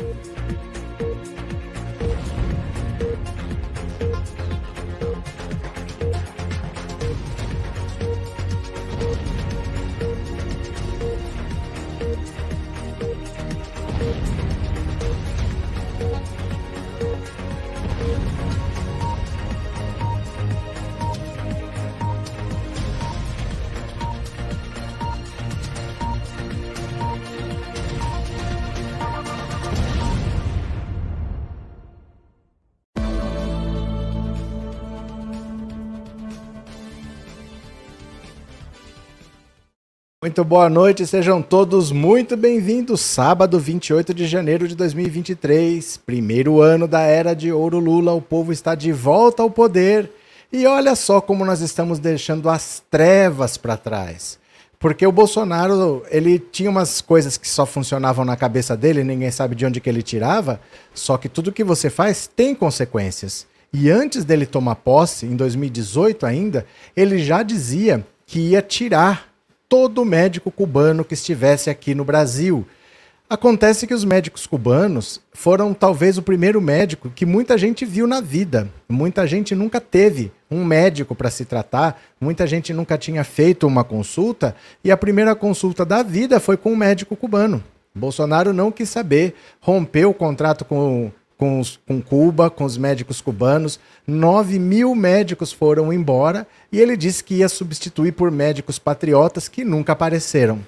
Bye. Muito boa noite, sejam todos muito bem-vindos. Sábado 28 de janeiro de 2023, primeiro ano da era de ouro Lula, o povo está de volta ao poder. E olha só como nós estamos deixando as trevas para trás. Porque o Bolsonaro, ele tinha umas coisas que só funcionavam na cabeça dele, ninguém sabe de onde que ele tirava, só que tudo que você faz tem consequências. E antes dele tomar posse, em 2018 ainda, ele já dizia que ia tirar todo médico cubano que estivesse aqui no Brasil. Acontece que os médicos cubanos foram talvez o primeiro médico que muita gente viu na vida. Muita gente nunca teve um médico para se tratar, muita gente nunca tinha feito uma consulta e a primeira consulta da vida foi com um médico cubano. Bolsonaro não quis saber, rompeu o contrato com com, os, com Cuba, com os médicos cubanos. 9 mil médicos foram embora e ele disse que ia substituir por médicos patriotas que nunca apareceram.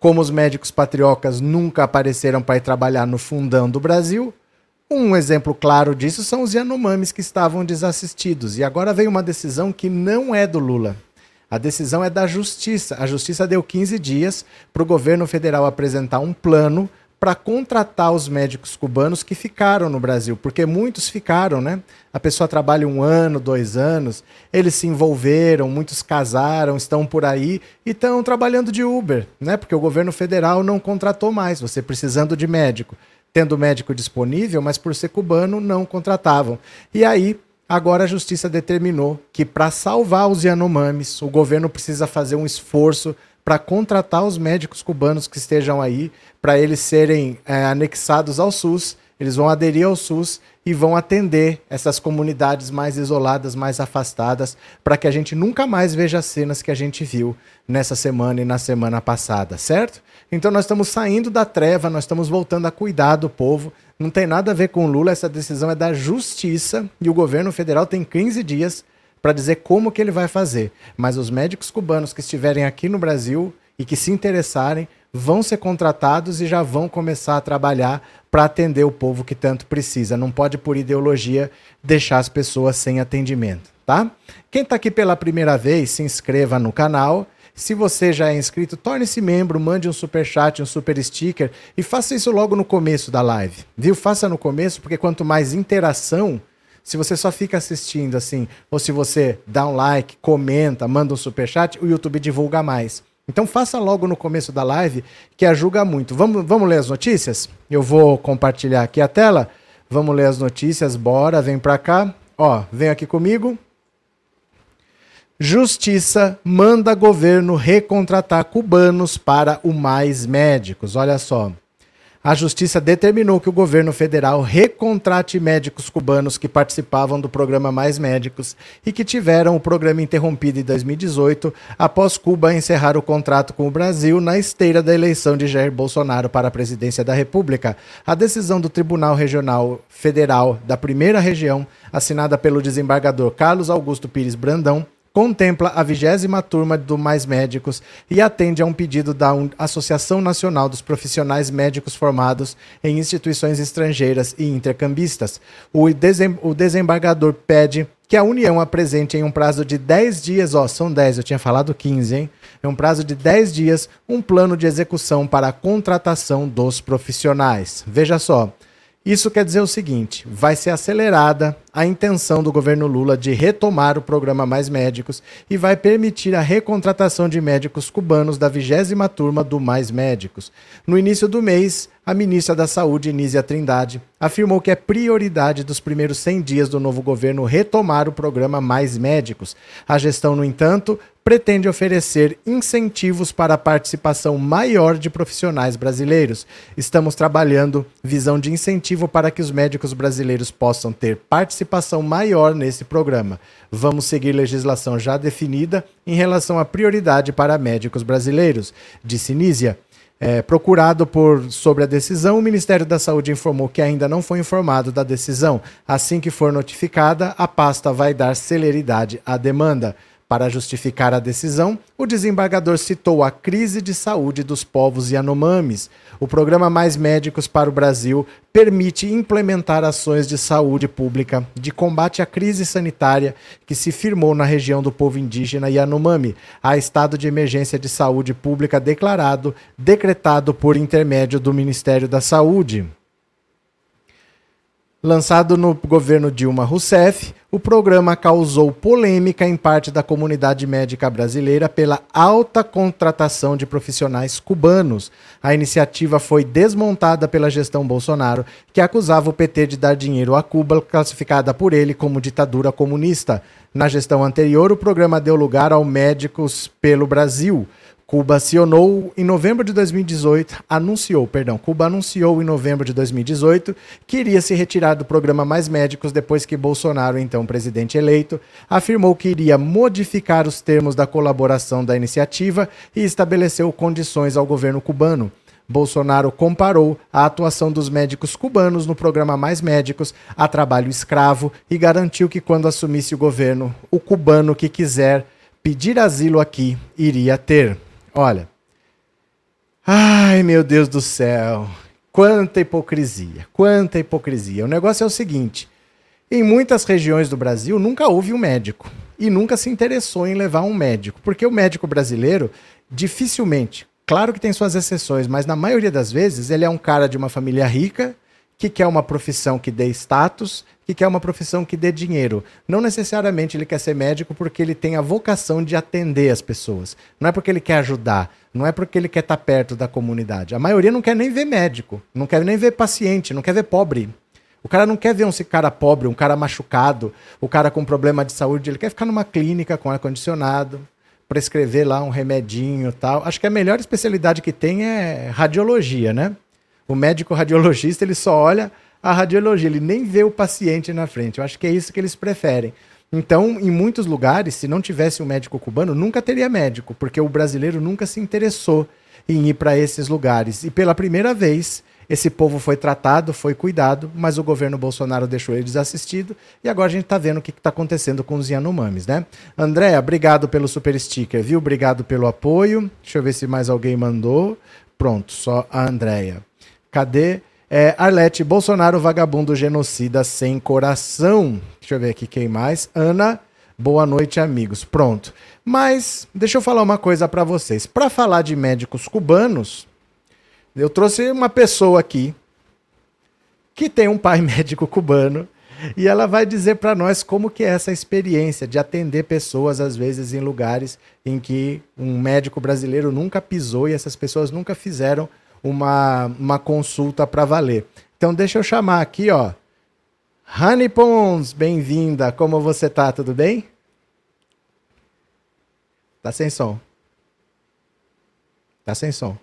Como os médicos patriotas nunca apareceram para ir trabalhar no fundão do Brasil, um exemplo claro disso são os Yanomamis que estavam desassistidos. E agora veio uma decisão que não é do Lula. A decisão é da Justiça. A Justiça deu 15 dias para o governo federal apresentar um plano para contratar os médicos cubanos que ficaram no Brasil, porque muitos ficaram, né? A pessoa trabalha um ano, dois anos, eles se envolveram, muitos casaram, estão por aí e estão trabalhando de Uber, né? Porque o governo federal não contratou mais, você precisando de médico, tendo médico disponível, mas por ser cubano não contratavam. E aí Agora a justiça determinou que para salvar os Yanomamis, o governo precisa fazer um esforço para contratar os médicos cubanos que estejam aí, para eles serem é, anexados ao SUS, eles vão aderir ao SUS e vão atender essas comunidades mais isoladas, mais afastadas, para que a gente nunca mais veja as cenas que a gente viu nessa semana e na semana passada, certo? Então nós estamos saindo da treva, nós estamos voltando a cuidar do povo. Não tem nada a ver com Lula, essa decisão é da justiça e o governo federal tem 15 dias para dizer como que ele vai fazer. Mas os médicos cubanos que estiverem aqui no Brasil e que se interessarem vão ser contratados e já vão começar a trabalhar para atender o povo que tanto precisa. Não pode, por ideologia, deixar as pessoas sem atendimento, tá? Quem está aqui pela primeira vez, se inscreva no canal. Se você já é inscrito, torne-se membro, mande um super chat, um super sticker e faça isso logo no começo da live, viu? Faça no começo, porque quanto mais interação, se você só fica assistindo assim, ou se você dá um like, comenta, manda um super chat, o YouTube divulga mais. Então faça logo no começo da live, que ajuda muito. Vamos, vamos ler as notícias? Eu vou compartilhar aqui a tela. Vamos ler as notícias, bora, vem pra cá. Ó, vem aqui comigo. Justiça manda governo recontratar cubanos para o Mais Médicos. Olha só a justiça determinou que o governo federal recontrate médicos cubanos que participavam do programa Mais Médicos e que tiveram o programa interrompido em 2018 após Cuba encerrar o contrato com o Brasil na esteira da eleição de Jair Bolsonaro para a presidência da República. A decisão do Tribunal Regional Federal da Primeira Região, assinada pelo desembargador Carlos Augusto Pires Brandão, contempla a vigésima turma do Mais Médicos e atende a um pedido da Associação Nacional dos Profissionais Médicos Formados em Instituições Estrangeiras e Intercambistas. O, desem o desembargador pede que a União apresente em um prazo de 10 dias, ó, são 10, eu tinha falado 15, hein? Em um prazo de 10 dias, um plano de execução para a contratação dos profissionais. Veja só, isso quer dizer o seguinte: vai ser acelerada a intenção do governo Lula de retomar o programa Mais Médicos e vai permitir a recontratação de médicos cubanos da vigésima turma do Mais Médicos. No início do mês, a ministra da Saúde, Nízia Trindade, afirmou que é prioridade dos primeiros 100 dias do novo governo retomar o programa Mais Médicos. A gestão, no entanto, pretende oferecer incentivos para a participação maior de profissionais brasileiros. Estamos trabalhando visão de incentivo para que os médicos brasileiros possam ter participação maior nesse programa. Vamos seguir legislação já definida em relação à prioridade para médicos brasileiros, disse Nízia. É, procurado por sobre a decisão, o Ministério da Saúde informou que ainda não foi informado da decisão. Assim que for notificada, a pasta vai dar celeridade à demanda. Para justificar a decisão, o desembargador citou a crise de saúde dos povos Yanomamis. O programa Mais Médicos para o Brasil permite implementar ações de saúde pública de combate à crise sanitária que se firmou na região do povo indígena Yanomami, a estado de emergência de saúde pública declarado, decretado por intermédio do Ministério da Saúde. Lançado no governo Dilma Rousseff, o programa causou polêmica em parte da comunidade médica brasileira pela alta contratação de profissionais cubanos. A iniciativa foi desmontada pela gestão Bolsonaro, que acusava o PT de dar dinheiro a Cuba, classificada por ele como ditadura comunista. Na gestão anterior, o programa deu lugar ao Médicos pelo Brasil Cuba acionou em novembro de 2018, anunciou, perdão, Cuba anunciou em novembro de 2018 que iria se retirar do programa Mais Médicos depois que Bolsonaro, então presidente eleito, afirmou que iria modificar os termos da colaboração da iniciativa e estabeleceu condições ao governo cubano. Bolsonaro comparou a atuação dos médicos cubanos no programa Mais Médicos a trabalho escravo e garantiu que quando assumisse o governo, o cubano que quiser pedir asilo aqui iria ter. Olha. Ai, meu Deus do céu. Quanta hipocrisia, quanta hipocrisia. O negócio é o seguinte: em muitas regiões do Brasil nunca houve um médico e nunca se interessou em levar um médico, porque o médico brasileiro dificilmente, claro que tem suas exceções, mas na maioria das vezes ele é um cara de uma família rica que quer uma profissão que dê status, que quer uma profissão que dê dinheiro. Não necessariamente ele quer ser médico porque ele tem a vocação de atender as pessoas. Não é porque ele quer ajudar, não é porque ele quer estar perto da comunidade. A maioria não quer nem ver médico, não quer nem ver paciente, não quer ver pobre. O cara não quer ver um cara pobre, um cara machucado, o cara com problema de saúde, ele quer ficar numa clínica com ar-condicionado, prescrever lá um remedinho tal. Acho que a melhor especialidade que tem é radiologia, né? O médico radiologista, ele só olha a radiologia, ele nem vê o paciente na frente. Eu acho que é isso que eles preferem. Então, em muitos lugares, se não tivesse um médico cubano, nunca teria médico, porque o brasileiro nunca se interessou em ir para esses lugares. E pela primeira vez, esse povo foi tratado, foi cuidado, mas o governo Bolsonaro deixou ele desassistido e agora a gente está vendo o que está acontecendo com os Yanomamis, né? Andréa, obrigado pelo super sticker, viu? Obrigado pelo apoio. Deixa eu ver se mais alguém mandou. Pronto, só a Andréia. Cadê? É, Arlete, Bolsonaro, vagabundo genocida sem coração. Deixa eu ver aqui quem mais. Ana, boa noite, amigos. Pronto. Mas, deixa eu falar uma coisa para vocês. Para falar de médicos cubanos, eu trouxe uma pessoa aqui que tem um pai médico cubano e ela vai dizer para nós como que é essa experiência de atender pessoas às vezes em lugares em que um médico brasileiro nunca pisou e essas pessoas nunca fizeram uma, uma consulta para valer. Então deixa eu chamar aqui, ó. Honey Pons, bem-vinda. Como você tá? Tudo bem? Tá sem som. Tá sem som.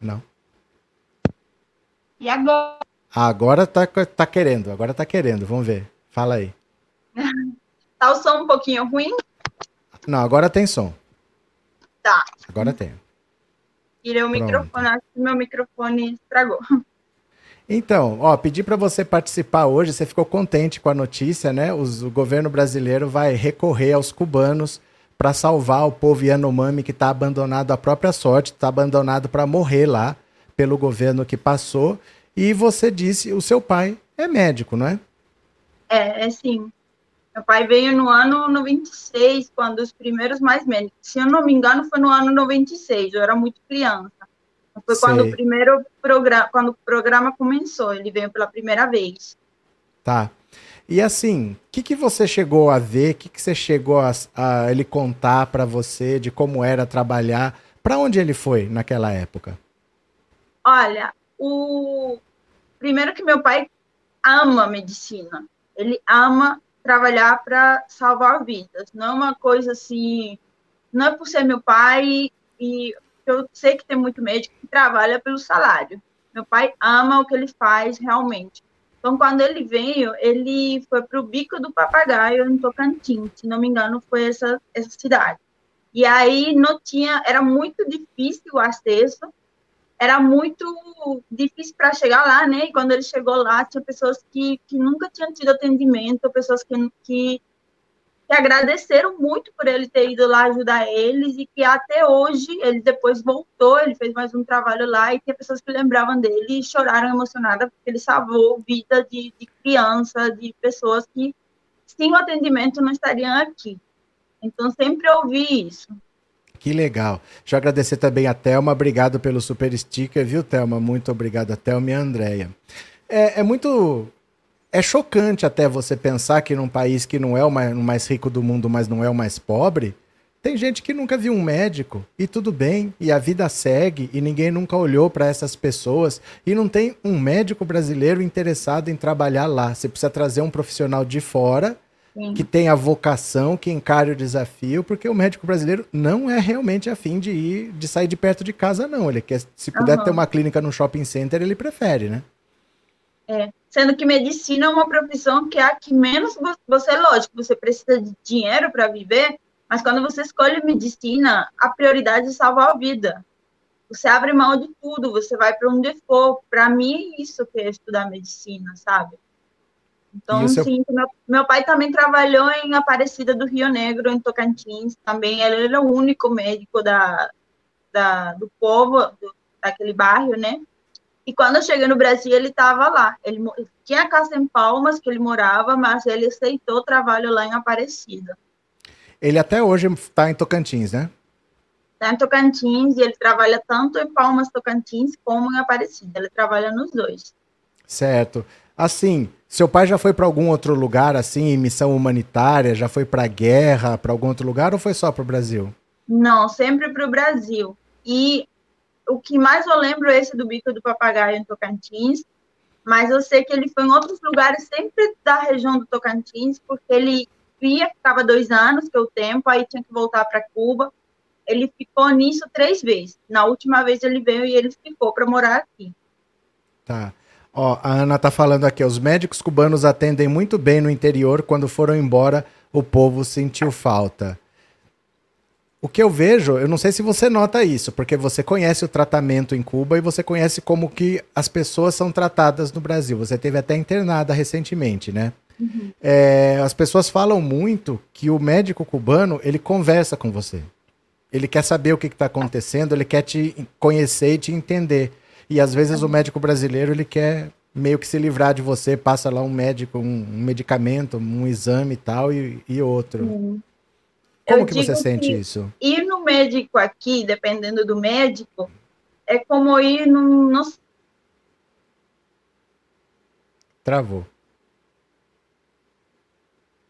Não. E agora? Agora tá, tá querendo, agora tá querendo. Vamos ver. Fala aí. Tá o som um pouquinho ruim? Não, agora tem som. Tá. Agora tem. Tirei o Pronto. microfone, acho que meu microfone estragou. Então, ó, pedi para você participar hoje, você ficou contente com a notícia, né? Os, o governo brasileiro vai recorrer aos cubanos para salvar o povo Yanomami que está abandonado à própria sorte, está abandonado para morrer lá pelo governo que passou. E você disse, o seu pai é médico, não é? É, é sim. Meu pai veio no ano 96, quando os primeiros mais médicos. Se eu não me engano, foi no ano 96, eu era muito criança. Foi Sei. quando o primeiro programa, quando o programa começou, ele veio pela primeira vez. Tá. E assim, o que, que você chegou a ver? O que, que você chegou a, a ele contar para você de como era trabalhar? Para onde ele foi naquela época? Olha, o, primeiro que meu pai ama medicina. Ele ama trabalhar para salvar vidas. Não é uma coisa assim, não é por ser meu pai e eu sei que tem muito médico que trabalha pelo salário. Meu pai ama o que ele faz realmente. Então, quando ele veio, ele foi para o Bico do Papagaio, em Tocantins, se não me engano, foi essa, essa cidade. E aí não tinha, era muito difícil o acesso, era muito difícil para chegar lá, né? E quando ele chegou lá, tinha pessoas que, que nunca tinham tido atendimento, pessoas que, que que agradeceram muito por ele ter ido lá ajudar eles e que até hoje ele depois voltou, ele fez mais um trabalho lá e tinha pessoas que lembravam dele e choraram emocionadas porque ele salvou vida de, de criança, de pessoas que sem o atendimento não estariam aqui. Então sempre ouvi isso. Que legal. Deixa eu agradecer também a Thelma. Obrigado pelo super sticker, viu, Thelma? Muito obrigado a Thelma e a Andréia. É, é muito é chocante até você pensar que num país que não é o mais, o mais, rico do mundo, mas não é o mais pobre, tem gente que nunca viu um médico e tudo bem, e a vida segue e ninguém nunca olhou para essas pessoas e não tem um médico brasileiro interessado em trabalhar lá. Você precisa trazer um profissional de fora Sim. que tenha vocação, que encare o desafio, porque o médico brasileiro não é realmente afim de ir, de sair de perto de casa, não. Ele quer, se puder uhum. ter uma clínica no shopping center, ele prefere, né? É, sendo que medicina é uma profissão que é a que menos você, lógico, você precisa de dinheiro para viver, mas quando você escolhe medicina, a prioridade é salvar a vida. Você abre mão de tudo, você vai para onde for. Para mim, é isso que é estudar medicina, sabe? Então, sim, meu, meu, pai também trabalhou em Aparecida do Rio Negro, em Tocantins, também. Ele era o único médico da, da, do povo, do, daquele bairro, né? E quando eu cheguei no Brasil, ele estava lá. Ele, tinha casa em Palmas que ele morava, mas ele aceitou o trabalho lá em Aparecida. Ele até hoje está em Tocantins, né? Está em Tocantins e ele trabalha tanto em Palmas, Tocantins, como em Aparecida. Ele trabalha nos dois. Certo. Assim, seu pai já foi para algum outro lugar, assim, em missão humanitária? Já foi para guerra, para algum outro lugar ou foi só para o Brasil? Não, sempre para o Brasil. E o que mais eu lembro é esse do Bico do Papagaio em Tocantins, mas eu sei que ele foi em outros lugares, sempre da região do Tocantins, porque ele via, ficava dois anos, que é o tempo, aí tinha que voltar para Cuba. Ele ficou nisso três vezes. Na última vez ele veio e ele ficou para morar aqui. Tá. Ó, a Ana tá falando aqui, os médicos cubanos atendem muito bem no interior, quando foram embora, o povo sentiu falta. O que eu vejo, eu não sei se você nota isso, porque você conhece o tratamento em Cuba e você conhece como que as pessoas são tratadas no Brasil. Você teve até internada recentemente, né? Uhum. É, as pessoas falam muito que o médico cubano ele conversa com você. Ele quer saber o que está acontecendo, ele quer te conhecer e te entender. E às vezes o médico brasileiro ele quer meio que se livrar de você, passa lá um médico, um, um medicamento, um exame e tal, e, e outro. Uhum. Como eu que você sente que isso? Ir no médico aqui, dependendo do médico, é como ir no. no... Travou.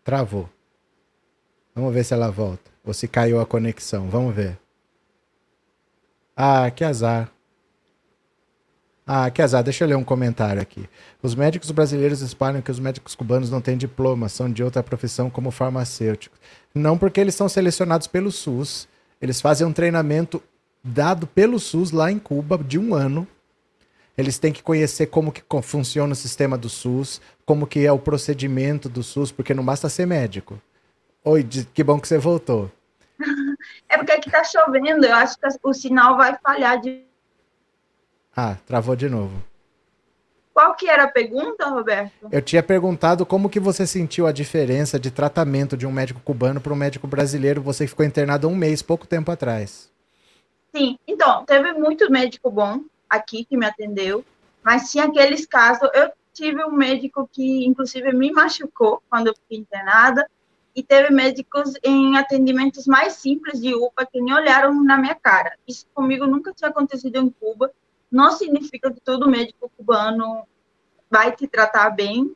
Travou. Vamos ver se ela volta. Ou se caiu a conexão. Vamos ver. Ah, que azar. Ah, que azar, deixa eu ler um comentário aqui. Os médicos brasileiros espalham que os médicos cubanos não têm diploma, são de outra profissão como farmacêuticos. Não porque eles são selecionados pelo SUS, eles fazem um treinamento dado pelo SUS lá em Cuba de um ano. Eles têm que conhecer como que funciona o sistema do SUS, como que é o procedimento do SUS, porque não basta ser médico. Oi, que bom que você voltou. É porque aqui tá chovendo, eu acho que o sinal vai falhar de ah, travou de novo. Qual que era a pergunta, Roberto? Eu tinha perguntado como que você sentiu a diferença de tratamento de um médico cubano para um médico brasileiro. Você ficou internado um mês, pouco tempo atrás. Sim, então, teve muito médico bom aqui que me atendeu, mas tinha aqueles casos. Eu tive um médico que, inclusive, me machucou quando eu fiquei internada, e teve médicos em atendimentos mais simples de UPA que nem olharam na minha cara. Isso comigo nunca tinha acontecido em Cuba não significa que todo médico cubano vai te tratar bem,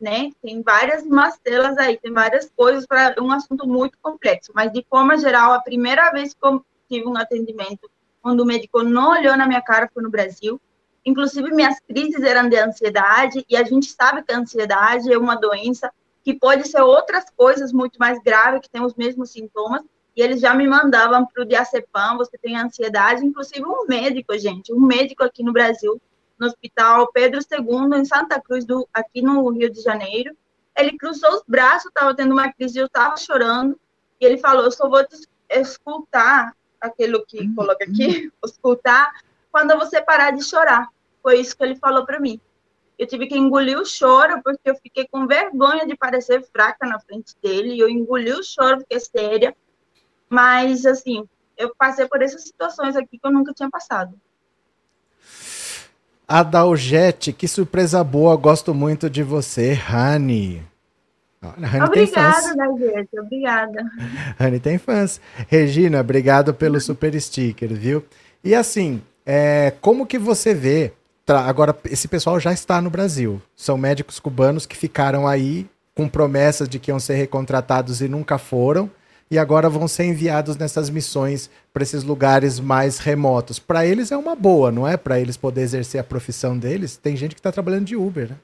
né? Tem várias macelas aí, tem várias coisas para um assunto muito complexo, mas de forma geral, a primeira vez que eu tive um atendimento quando o médico não olhou na minha cara foi no Brasil. Inclusive, minhas crises eram de ansiedade, e a gente sabe que a ansiedade é uma doença que pode ser outras coisas muito mais graves, que tem os mesmos sintomas, e eles já me mandavam para o diazepam, você tem ansiedade, inclusive um médico, gente, um médico aqui no Brasil, no Hospital Pedro II, em Santa Cruz, do, aqui no Rio de Janeiro, ele cruzou os braços, estava tendo uma crise, eu estava chorando, e ele falou, eu só vou te escutar, aquilo que uhum. coloca aqui, escutar, quando você parar de chorar. Foi isso que ele falou para mim. Eu tive que engolir o choro, porque eu fiquei com vergonha de parecer fraca na frente dele, eu engoli o choro, fiquei séria, mas, assim, eu passei por essas situações aqui que eu nunca tinha passado. Adalgete, que surpresa boa, gosto muito de você, Rani. Rani obrigada, Dalgete, obrigada. Rani tem fãs. Regina, obrigado pelo super sticker, viu? E assim, é, como que você vê Agora, esse pessoal já está no Brasil. São médicos cubanos que ficaram aí com promessas de que iam ser recontratados e nunca foram, e agora vão ser enviados nessas missões para esses lugares mais remotos. Para eles é uma boa, não é? Para eles poder exercer a profissão deles. Tem gente que está trabalhando de Uber, né?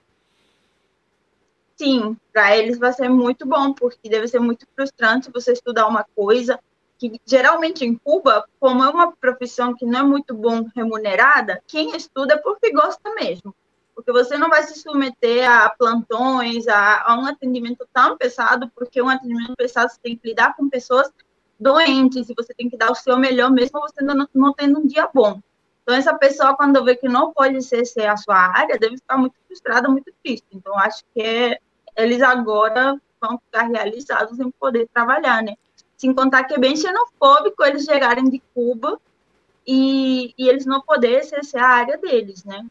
Sim, para eles vai ser muito bom, porque deve ser muito frustrante você estudar uma coisa que geralmente em Cuba, como é uma profissão que não é muito bom remunerada, quem estuda é porque gosta mesmo. Porque você não vai se submeter a plantões, a, a um atendimento tão pesado, porque um atendimento pesado você tem que lidar com pessoas doentes e você tem que dar o seu melhor, mesmo você não, não tendo um dia bom. Então, essa pessoa, quando vê que não pode ser, ser a sua área, deve ficar muito frustrada, muito triste. Então, acho que é, eles agora vão ficar realizados em poder trabalhar, né? Sem contar que é bem xenofóbico eles chegarem de Cuba e, e eles não poderem exercer a área deles, né?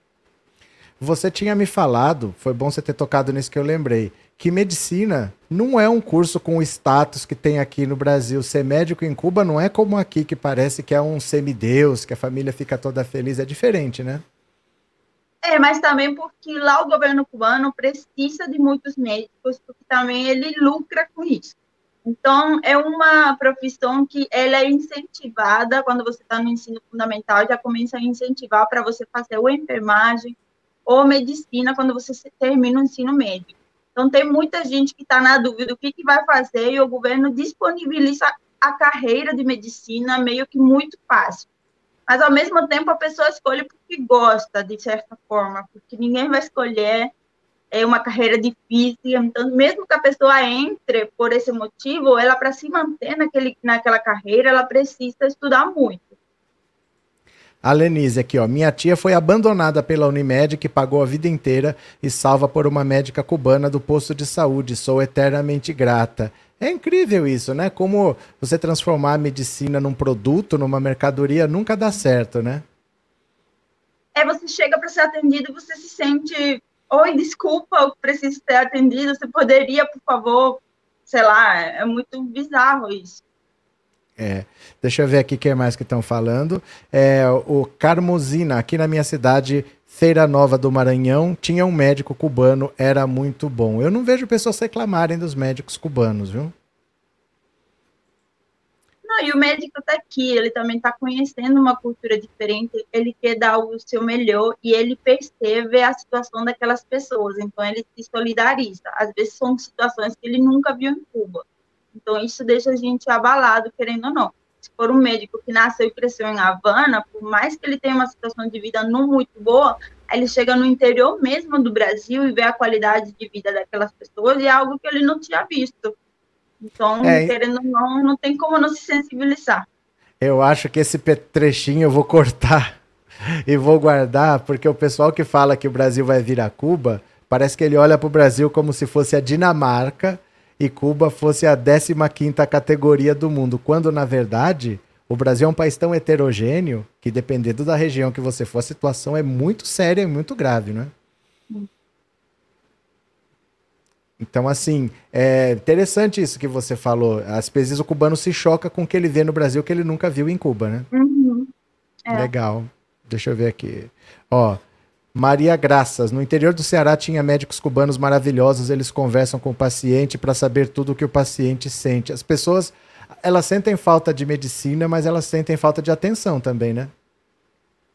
Você tinha me falado, foi bom você ter tocado nisso que eu lembrei, que medicina não é um curso com o status que tem aqui no Brasil. Ser médico em Cuba não é como aqui, que parece que é um semideus, que a família fica toda feliz. É diferente, né? É, mas também porque lá o governo cubano precisa de muitos médicos, porque também ele lucra com isso. Então, é uma profissão que ela é incentivada quando você está no ensino fundamental, já começa a incentivar para você fazer ou enfermagem ou medicina quando você termina o ensino médio. Então, tem muita gente que está na dúvida do que, que vai fazer e o governo disponibiliza a carreira de medicina meio que muito fácil. Mas, ao mesmo tempo, a pessoa escolhe porque gosta, de certa forma, porque ninguém vai escolher é uma carreira difícil, então mesmo que a pessoa entre por esse motivo, ela para se manter naquele, naquela carreira, ela precisa estudar muito. A Lenise aqui, ó. Minha tia foi abandonada pela Unimed, que pagou a vida inteira, e salva por uma médica cubana do posto de saúde. Sou eternamente grata. É incrível isso, né? Como você transformar a medicina num produto, numa mercadoria, nunca dá certo, né? É, você chega para ser atendido, você se sente Oi, desculpa, eu preciso ser atendido. Você poderia, por favor, sei lá, é muito bizarro isso. É, deixa eu ver aqui quem mais que estão falando. É, o Carmosina, aqui na minha cidade, Feira Nova do Maranhão, tinha um médico cubano, era muito bom. Eu não vejo pessoas reclamarem dos médicos cubanos, viu? Não, e o médico está aqui, ele também está conhecendo uma cultura diferente, ele quer dar o seu melhor e ele percebe a situação daquelas pessoas, então ele se solidariza. Às vezes são situações que ele nunca viu em Cuba. Então isso deixa a gente abalado, querendo ou não. Se for um médico que nasceu e cresceu em Havana, por mais que ele tenha uma situação de vida não muito boa, ele chega no interior mesmo do Brasil e vê a qualidade de vida daquelas pessoas e é algo que ele não tinha visto. Então, é, querendo ou não, não tem como não se sensibilizar. Eu acho que esse trechinho eu vou cortar e vou guardar, porque o pessoal que fala que o Brasil vai virar Cuba, parece que ele olha para o Brasil como se fosse a Dinamarca e Cuba fosse a 15 categoria do mundo, quando na verdade o Brasil é um país tão heterogêneo que dependendo da região que você for, a situação é muito séria e muito grave, né? Então, assim, é interessante isso que você falou. Às vezes o cubano se choca com o que ele vê no Brasil que ele nunca viu em Cuba, né? Uhum. É. Legal. Deixa eu ver aqui. Ó, Maria Graças. No interior do Ceará tinha médicos cubanos maravilhosos. Eles conversam com o paciente para saber tudo o que o paciente sente. As pessoas, elas sentem falta de medicina, mas elas sentem falta de atenção também, né?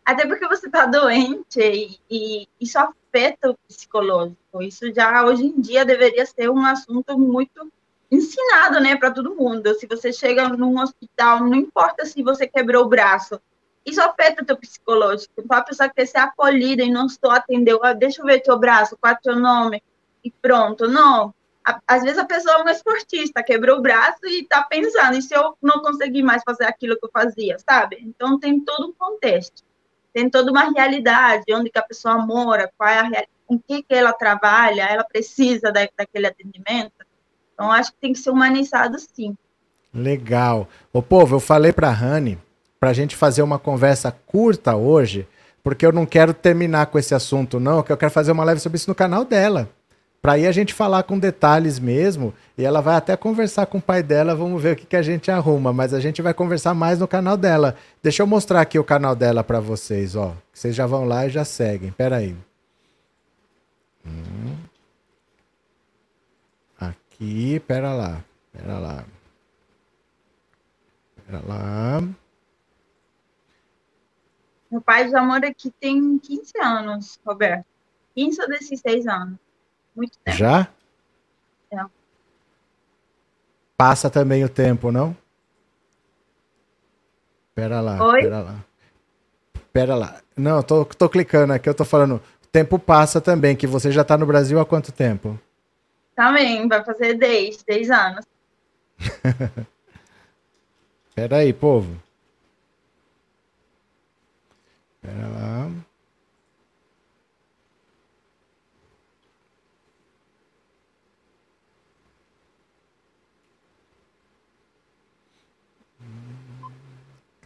Até porque você está doente e, e isso afeta o psicológico. Isso já hoje em dia deveria ser um assunto muito ensinado, né, para todo mundo. Se você chega num hospital, não importa se você quebrou o braço, isso afeta o teu psicológico. Então a pessoa quer ser acolhida e não atendendo, ah, deixa eu ver teu braço, qual é teu nome e pronto. Não. Às vezes a pessoa é uma esportista, quebrou o braço e está pensando, e se eu não conseguir mais fazer aquilo que eu fazia, sabe? Então tem todo um contexto, tem toda uma realidade, onde que a pessoa mora, qual é a realidade, com que que ela trabalha, ela precisa da, daquele atendimento. Então, acho que tem que ser humanizado sim. Legal. Ô, povo, eu falei para a Rani para a gente fazer uma conversa curta hoje, porque eu não quero terminar com esse assunto, não, que eu quero fazer uma live sobre isso no canal dela. Para aí a gente falar com detalhes mesmo, e ela vai até conversar com o pai dela, vamos ver o que, que a gente arruma, mas a gente vai conversar mais no canal dela. Deixa eu mostrar aqui o canal dela para vocês, ó. Vocês já vão lá e já seguem. Pera aí. Hum aqui, pera lá, pera lá. Pera lá. Meu pai já mora aqui tem 15 anos, Roberto. 15 ou 16 anos. Muito tempo. Já? É. Passa também o tempo, não? Pera lá, Oi? pera lá. Pera lá. Não, tô, tô clicando aqui, eu tô falando. O tempo passa também, que você já tá no Brasil há quanto tempo? Também, vai fazer 10, 10 anos. Pera aí, povo. Pera lá.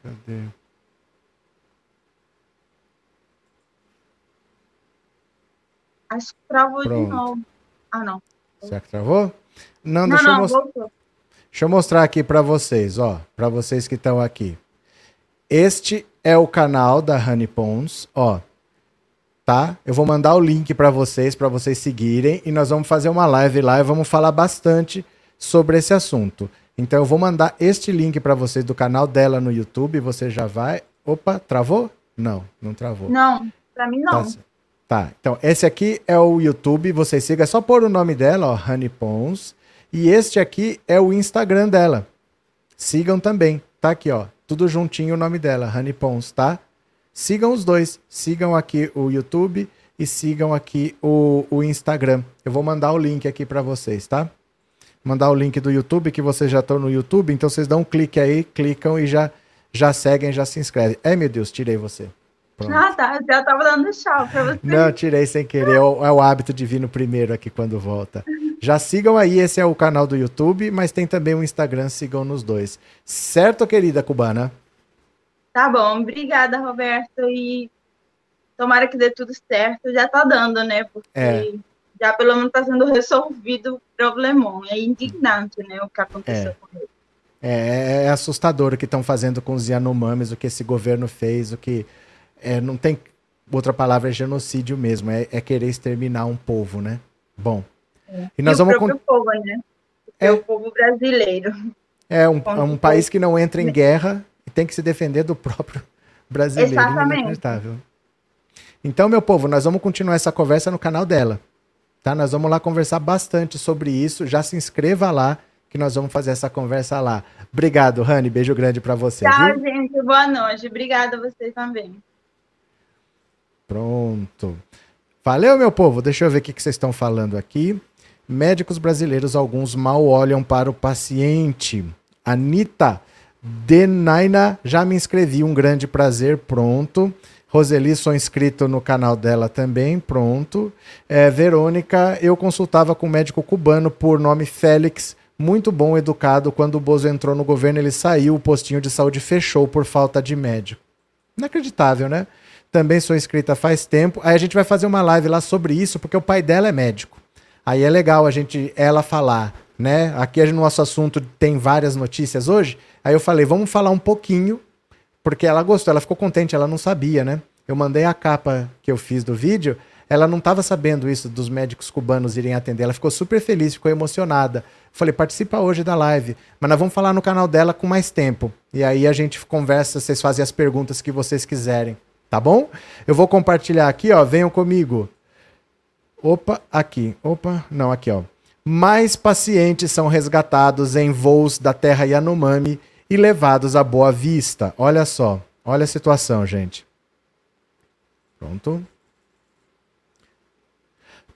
Cadê? Acho que travou Pronto. de novo. Ah, não. Será que travou? Não, não, deixa, não, eu most... deixa eu mostrar aqui para vocês, ó, para vocês que estão aqui. Este é o canal da Honey Pons, ó. Tá? Eu vou mandar o link para vocês, para vocês seguirem e nós vamos fazer uma live lá e vamos falar bastante sobre esse assunto. Então eu vou mandar este link para vocês do canal dela no YouTube, você já vai. Opa, travou? Não, não travou. Não, para mim não. Tá, Tá, então esse aqui é o YouTube, você siga, é só pôr o nome dela, ó, Honey Pons. E este aqui é o Instagram dela. Sigam também, tá aqui, ó, tudo juntinho o nome dela, Honey Pons, tá? Sigam os dois, sigam aqui o YouTube e sigam aqui o, o Instagram. Eu vou mandar o link aqui para vocês, tá? Mandar o link do YouTube, que vocês já estão no YouTube, então vocês dão um clique aí, clicam e já, já seguem, já se inscrevem. É, meu Deus, tirei você. Pronto. Ah, tá. Já tava dando tchau pra você. Não, tirei sem querer. É o, é o hábito de vir no primeiro aqui quando volta. Já sigam aí, esse é o canal do YouTube, mas tem também o Instagram, sigam nos dois. Certo, querida cubana? Tá bom, obrigada, Roberto. E tomara que dê tudo certo. Já tá dando, né? Porque é. já pelo menos tá sendo resolvido o problemão. É indignante, né, o que aconteceu é. com ele. É, é assustador o que estão fazendo com os Yanomamis, o que esse governo fez, o que é, não tem outra palavra, é genocídio mesmo, é, é querer exterminar um povo, né? Bom. É. E nós e vamos o próprio povo, né? É o povo brasileiro. É um, é um país que não entra em guerra e tem que se defender do próprio brasileiro. Exatamente. Então, meu povo, nós vamos continuar essa conversa no canal dela. Tá? Nós vamos lá conversar bastante sobre isso. Já se inscreva lá que nós vamos fazer essa conversa lá. Obrigado, Rani. Beijo grande para você. Tchau, viu? gente. Boa noite. Obrigada a vocês também. Pronto. Valeu, meu povo. Deixa eu ver o que vocês estão falando aqui. Médicos brasileiros, alguns mal olham para o paciente. Anitta Denaina, já me inscrevi. Um grande prazer. Pronto. Roseli, sou inscrito no canal dela também, pronto. É, Verônica, eu consultava com um médico cubano por nome Félix, muito bom, educado. Quando o Bozo entrou no governo, ele saiu, o postinho de saúde fechou por falta de médico. Inacreditável, né? também sou inscrita faz tempo. Aí a gente vai fazer uma live lá sobre isso, porque o pai dela é médico. Aí é legal a gente ela falar, né? Aqui no nosso assunto tem várias notícias hoje. Aí eu falei, vamos falar um pouquinho, porque ela gostou, ela ficou contente, ela não sabia, né? Eu mandei a capa que eu fiz do vídeo, ela não estava sabendo isso dos médicos cubanos irem atender. Ela ficou super feliz, ficou emocionada. Falei, participa hoje da live, mas nós vamos falar no canal dela com mais tempo. E aí a gente conversa, vocês fazem as perguntas que vocês quiserem. Tá bom? Eu vou compartilhar aqui, ó. Venham comigo. Opa, aqui. Opa, não, aqui, ó. Mais pacientes são resgatados em voos da terra Yanomami e levados a Boa Vista. Olha só. Olha a situação, gente. Pronto.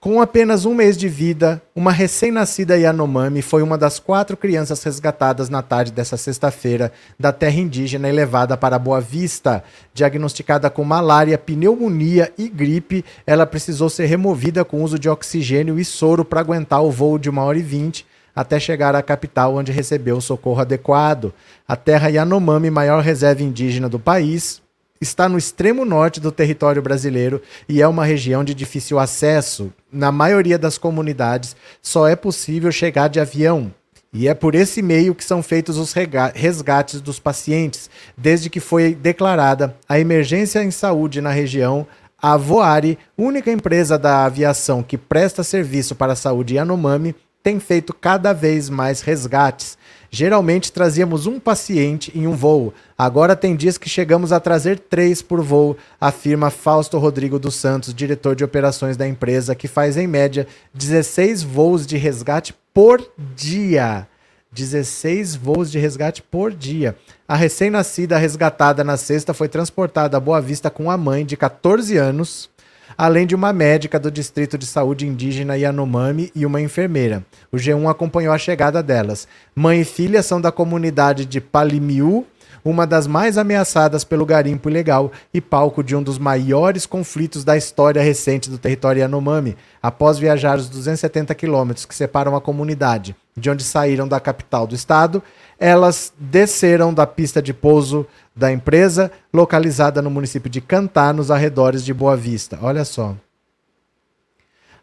Com apenas um mês de vida, uma recém-nascida Yanomami foi uma das quatro crianças resgatadas na tarde dessa sexta-feira da terra indígena e levada para Boa Vista. Diagnosticada com malária, pneumonia e gripe, ela precisou ser removida com uso de oxigênio e soro para aguentar o voo de uma hora e vinte até chegar à capital, onde recebeu socorro adequado. A terra Yanomami, maior reserva indígena do país, está no extremo norte do território brasileiro e é uma região de difícil acesso. Na maioria das comunidades, só é possível chegar de avião. E é por esse meio que são feitos os resgates dos pacientes, desde que foi declarada a emergência em saúde na região. A Voari, única empresa da aviação que presta serviço para a saúde Yanomami, tem feito cada vez mais resgates. Geralmente trazíamos um paciente em um voo. Agora tem dias que chegamos a trazer três por voo, afirma Fausto Rodrigo dos Santos, diretor de operações da empresa, que faz em média 16 voos de resgate por dia. 16 voos de resgate por dia. A recém-nascida resgatada na sexta foi transportada a Boa Vista com a mãe de 14 anos além de uma médica do Distrito de Saúde Indígena Yanomami e uma enfermeira. O G1 acompanhou a chegada delas. Mãe e filha são da comunidade de Palimiu, uma das mais ameaçadas pelo garimpo ilegal e palco de um dos maiores conflitos da história recente do território Yanomami, após viajar os 270 quilômetros que separam a comunidade, de onde saíram da capital do estado, elas desceram da pista de pouso da empresa, localizada no município de Cantá, nos arredores de Boa Vista. Olha só.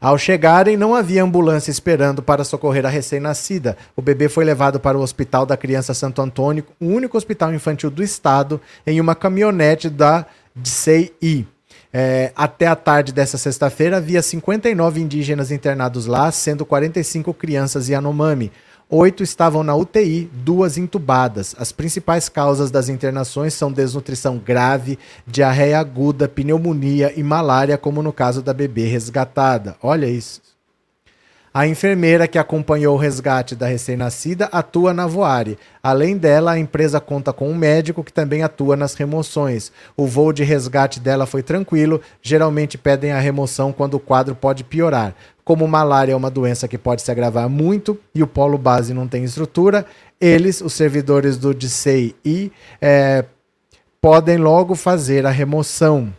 Ao chegarem, não havia ambulância esperando para socorrer a recém-nascida. O bebê foi levado para o Hospital da Criança Santo Antônio, o único hospital infantil do estado, em uma caminhonete da DCI. É, até a tarde dessa sexta-feira, havia 59 indígenas internados lá, sendo 45 crianças Yanomami. Oito estavam na UTI, duas entubadas. As principais causas das internações são desnutrição grave, diarreia aguda, pneumonia e malária, como no caso da bebê resgatada. Olha isso. A enfermeira que acompanhou o resgate da recém-nascida atua na Voare. Além dela, a empresa conta com um médico que também atua nas remoções. O voo de resgate dela foi tranquilo, geralmente pedem a remoção quando o quadro pode piorar. Como malária é uma doença que pode se agravar muito e o polo base não tem estrutura, eles, os servidores do DCI, é, podem logo fazer a remoção.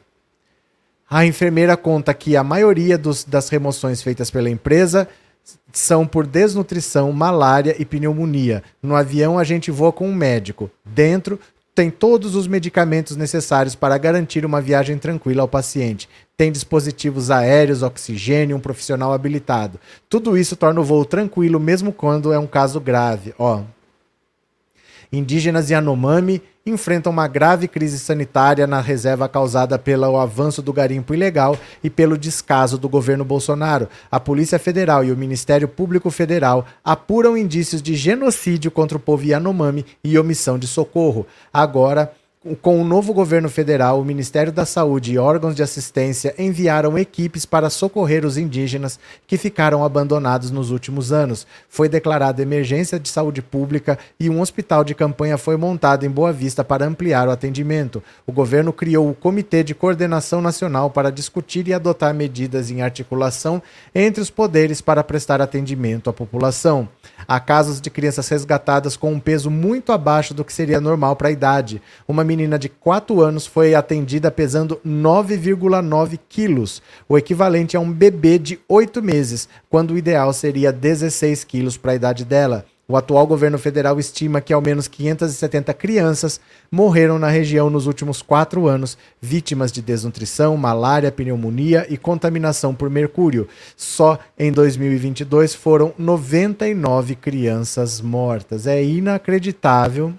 A enfermeira conta que a maioria dos, das remoções feitas pela empresa são por desnutrição, malária e pneumonia. No avião a gente voa com um médico. Dentro tem todos os medicamentos necessários para garantir uma viagem tranquila ao paciente. Tem dispositivos aéreos, oxigênio, um profissional habilitado. Tudo isso torna o voo tranquilo mesmo quando é um caso grave. Ó, Indígenas Yanomami enfrentam uma grave crise sanitária na reserva causada pelo avanço do garimpo ilegal e pelo descaso do governo Bolsonaro. A Polícia Federal e o Ministério Público Federal apuram indícios de genocídio contra o povo Yanomami e omissão de socorro. Agora, com o novo governo federal, o Ministério da Saúde e órgãos de assistência enviaram equipes para socorrer os indígenas que ficaram abandonados nos últimos anos. Foi declarada emergência de saúde pública e um hospital de campanha foi montado em Boa Vista para ampliar o atendimento. O governo criou o Comitê de Coordenação Nacional para discutir e adotar medidas em articulação entre os poderes para prestar atendimento à população. Há casos de crianças resgatadas com um peso muito abaixo do que seria normal para a idade. Uma menina de 4 anos foi atendida pesando 9,9 quilos, o equivalente a um bebê de 8 meses, quando o ideal seria 16 quilos para a idade dela. O atual governo federal estima que ao menos 570 crianças morreram na região nos últimos quatro anos, vítimas de desnutrição, malária, pneumonia e contaminação por mercúrio. Só em 2022 foram 99 crianças mortas. É inacreditável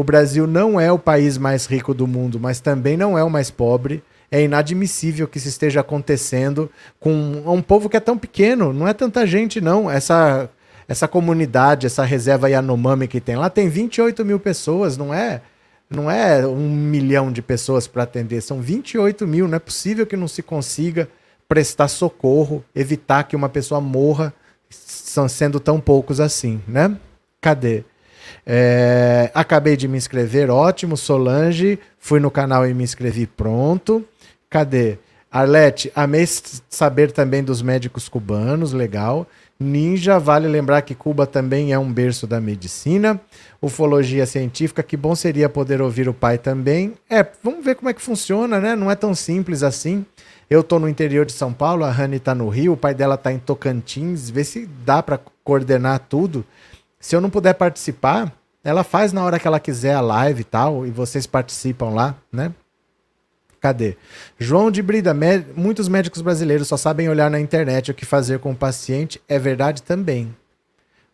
o Brasil não é o país mais rico do mundo, mas também não é o mais pobre. É inadmissível que isso esteja acontecendo com um povo que é tão pequeno, não é tanta gente, não. Essa, essa comunidade, essa reserva Yanomami que tem lá, tem 28 mil pessoas, não é? Não é um milhão de pessoas para atender, são 28 mil. Não é possível que não se consiga prestar socorro, evitar que uma pessoa morra, sendo tão poucos assim, né? Cadê? É, acabei de me inscrever, ótimo. Solange, fui no canal e me inscrevi, pronto. Cadê? Arlete, amei saber também dos médicos cubanos, legal. Ninja, vale lembrar que Cuba também é um berço da medicina. Ufologia científica, que bom seria poder ouvir o pai também. É, vamos ver como é que funciona, né? Não é tão simples assim. Eu tô no interior de São Paulo, a Rani tá no Rio, o pai dela tá em Tocantins, vê se dá para coordenar tudo. Se eu não puder participar, ela faz na hora que ela quiser a live e tal, e vocês participam lá, né? Cadê? João de Brida, muitos médicos brasileiros só sabem olhar na internet o que fazer com o paciente. É verdade também.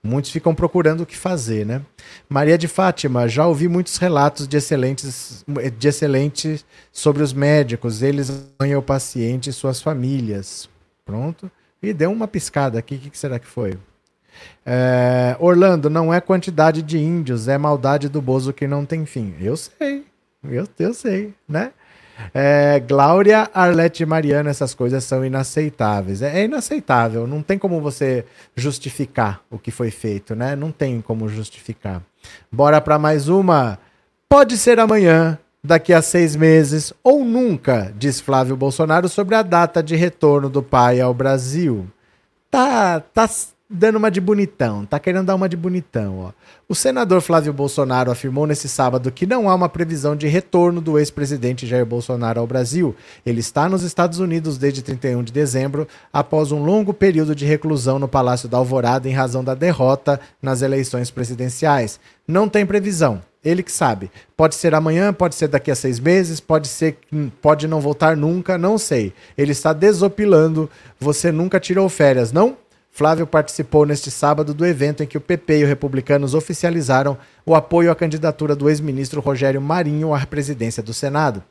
Muitos ficam procurando o que fazer, né? Maria de Fátima, já ouvi muitos relatos de excelentes, de excelentes sobre os médicos. Eles ganham o paciente e suas famílias. Pronto. E deu uma piscada aqui. O que será que foi? É, Orlando, não é quantidade de índios, é maldade do Bozo que não tem fim. Eu sei, eu, eu sei, né? É, Glória, Arlete e Mariana, essas coisas são inaceitáveis. É, é, inaceitável, não tem como você justificar o que foi feito, né? Não tem como justificar. Bora para mais uma. Pode ser amanhã, daqui a seis meses ou nunca, diz Flávio Bolsonaro sobre a data de retorno do pai ao Brasil. Tá, tá, dando uma de bonitão, tá querendo dar uma de bonitão, ó. O senador Flávio Bolsonaro afirmou nesse sábado que não há uma previsão de retorno do ex-presidente Jair Bolsonaro ao Brasil. Ele está nos Estados Unidos desde 31 de dezembro, após um longo período de reclusão no Palácio da Alvorada em razão da derrota nas eleições presidenciais. Não tem previsão. Ele que sabe. Pode ser amanhã, pode ser daqui a seis meses, pode ser, pode não voltar nunca, não sei. Ele está desopilando. Você nunca tirou férias, não? Flávio participou neste sábado do evento em que o PP e os republicanos oficializaram o apoio à candidatura do ex-ministro Rogério Marinho à presidência do Senado.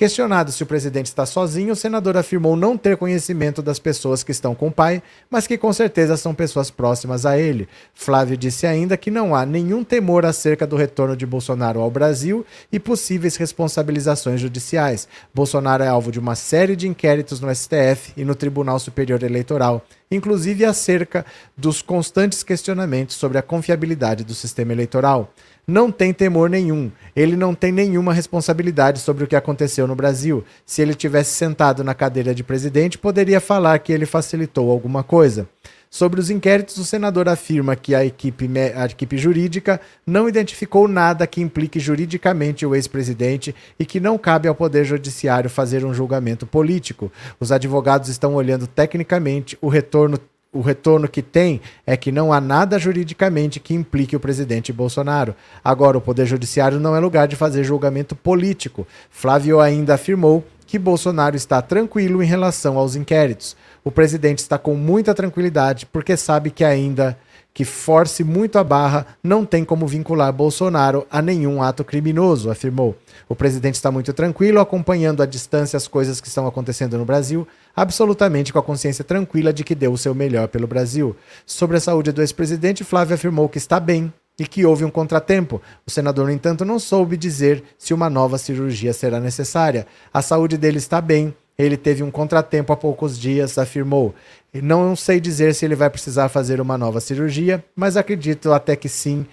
Questionado se o presidente está sozinho, o senador afirmou não ter conhecimento das pessoas que estão com o pai, mas que com certeza são pessoas próximas a ele. Flávio disse ainda que não há nenhum temor acerca do retorno de Bolsonaro ao Brasil e possíveis responsabilizações judiciais. Bolsonaro é alvo de uma série de inquéritos no STF e no Tribunal Superior Eleitoral, inclusive acerca dos constantes questionamentos sobre a confiabilidade do sistema eleitoral não tem temor nenhum. Ele não tem nenhuma responsabilidade sobre o que aconteceu no Brasil. Se ele tivesse sentado na cadeira de presidente, poderia falar que ele facilitou alguma coisa. Sobre os inquéritos, o senador afirma que a equipe, a equipe jurídica não identificou nada que implique juridicamente o ex-presidente e que não cabe ao Poder Judiciário fazer um julgamento político. Os advogados estão olhando tecnicamente o retorno o retorno que tem é que não há nada juridicamente que implique o presidente Bolsonaro. Agora, o Poder Judiciário não é lugar de fazer julgamento político. Flávio ainda afirmou que Bolsonaro está tranquilo em relação aos inquéritos. O presidente está com muita tranquilidade porque sabe que ainda que force muito a barra não tem como vincular Bolsonaro a nenhum ato criminoso, afirmou. O presidente está muito tranquilo, acompanhando à distância as coisas que estão acontecendo no Brasil, absolutamente com a consciência tranquila de que deu o seu melhor pelo Brasil. Sobre a saúde do ex-presidente, Flávio afirmou que está bem e que houve um contratempo. O senador, no entanto, não soube dizer se uma nova cirurgia será necessária. A saúde dele está bem. Ele teve um contratempo há poucos dias, afirmou. Não sei dizer se ele vai precisar fazer uma nova cirurgia, mas acredito até que sim,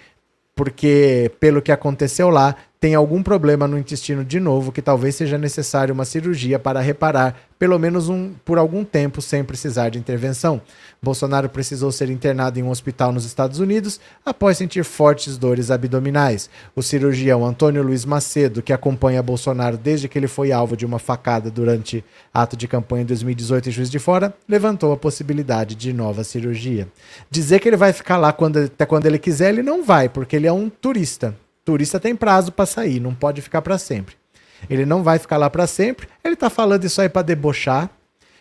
porque pelo que aconteceu lá, tem algum problema no intestino de novo que talvez seja necessário uma cirurgia para reparar, pelo menos um, por algum tempo, sem precisar de intervenção. Bolsonaro precisou ser internado em um hospital nos Estados Unidos após sentir fortes dores abdominais. O cirurgião Antônio Luiz Macedo, que acompanha Bolsonaro desde que ele foi alvo de uma facada durante ato de campanha em 2018 em Juiz de Fora, levantou a possibilidade de nova cirurgia. Dizer que ele vai ficar lá quando, até quando ele quiser, ele não vai, porque ele é um turista. Turista tem prazo para sair, não pode ficar para sempre. Ele não vai ficar lá para sempre. Ele tá falando isso aí para debochar.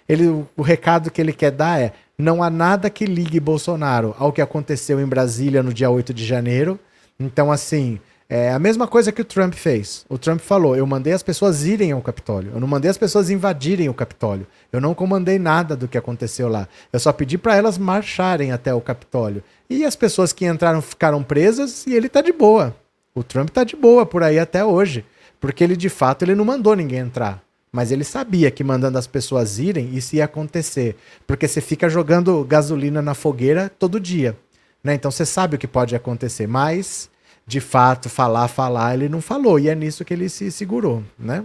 Ele, o, o recado que ele quer dar é: não há nada que ligue Bolsonaro ao que aconteceu em Brasília no dia 8 de janeiro. Então, assim, é a mesma coisa que o Trump fez. O Trump falou: eu mandei as pessoas irem ao Capitólio. Eu não mandei as pessoas invadirem o Capitólio. Eu não comandei nada do que aconteceu lá. Eu só pedi para elas marcharem até o Capitólio. E as pessoas que entraram ficaram presas e ele tá de boa. O Trump tá de boa por aí até hoje, porque ele de fato ele não mandou ninguém entrar. Mas ele sabia que mandando as pessoas irem, isso ia acontecer. Porque você fica jogando gasolina na fogueira todo dia. Né? Então você sabe o que pode acontecer. Mas, de fato, falar, falar, ele não falou. E é nisso que ele se segurou. Né?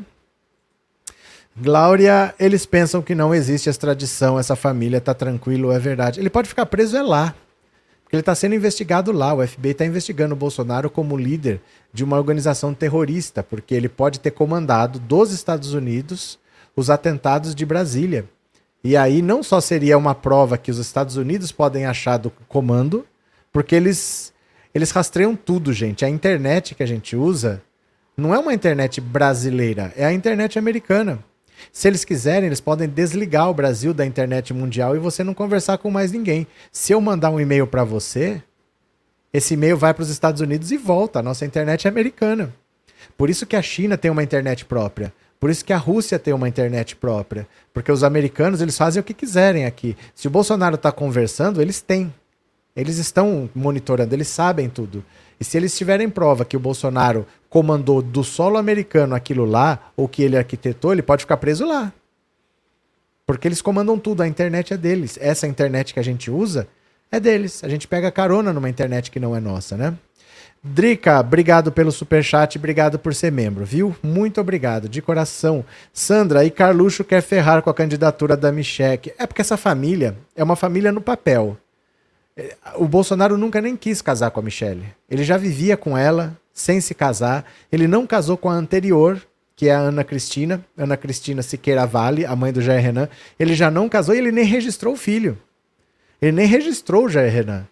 Glória, eles pensam que não existe extradição, essa família tá tranquilo, é verdade. Ele pode ficar preso é lá. Ele está sendo investigado lá. O FBI está investigando o Bolsonaro como líder de uma organização terrorista, porque ele pode ter comandado dos Estados Unidos os atentados de Brasília. E aí não só seria uma prova que os Estados Unidos podem achar do comando, porque eles eles rastreiam tudo, gente. A internet que a gente usa não é uma internet brasileira, é a internet americana. Se eles quiserem, eles podem desligar o Brasil da internet mundial e você não conversar com mais ninguém. Se eu mandar um e-mail para você, esse e-mail vai para os Estados Unidos e volta. A nossa internet é americana. Por isso que a China tem uma internet própria. Por isso que a Rússia tem uma internet própria. Porque os americanos, eles fazem o que quiserem aqui. Se o Bolsonaro está conversando, eles têm. Eles estão monitorando, eles sabem tudo. E se eles tiverem prova que o Bolsonaro comandou do solo americano aquilo lá, ou que ele arquitetou, ele pode ficar preso lá. Porque eles comandam tudo, a internet é deles. Essa internet que a gente usa é deles. A gente pega carona numa internet que não é nossa, né? Drica, obrigado pelo super chat, obrigado por ser membro, viu? Muito obrigado, de coração. Sandra, e Carluxo quer ferrar com a candidatura da Michelle. É porque essa família é uma família no papel. O Bolsonaro nunca nem quis casar com a Michelle. Ele já vivia com ela sem se casar. Ele não casou com a anterior, que é a Ana Cristina, Ana Cristina Siqueira Vale, a mãe do Jair Renan. Ele já não casou e ele nem registrou o filho. Ele nem registrou o Jair Renan.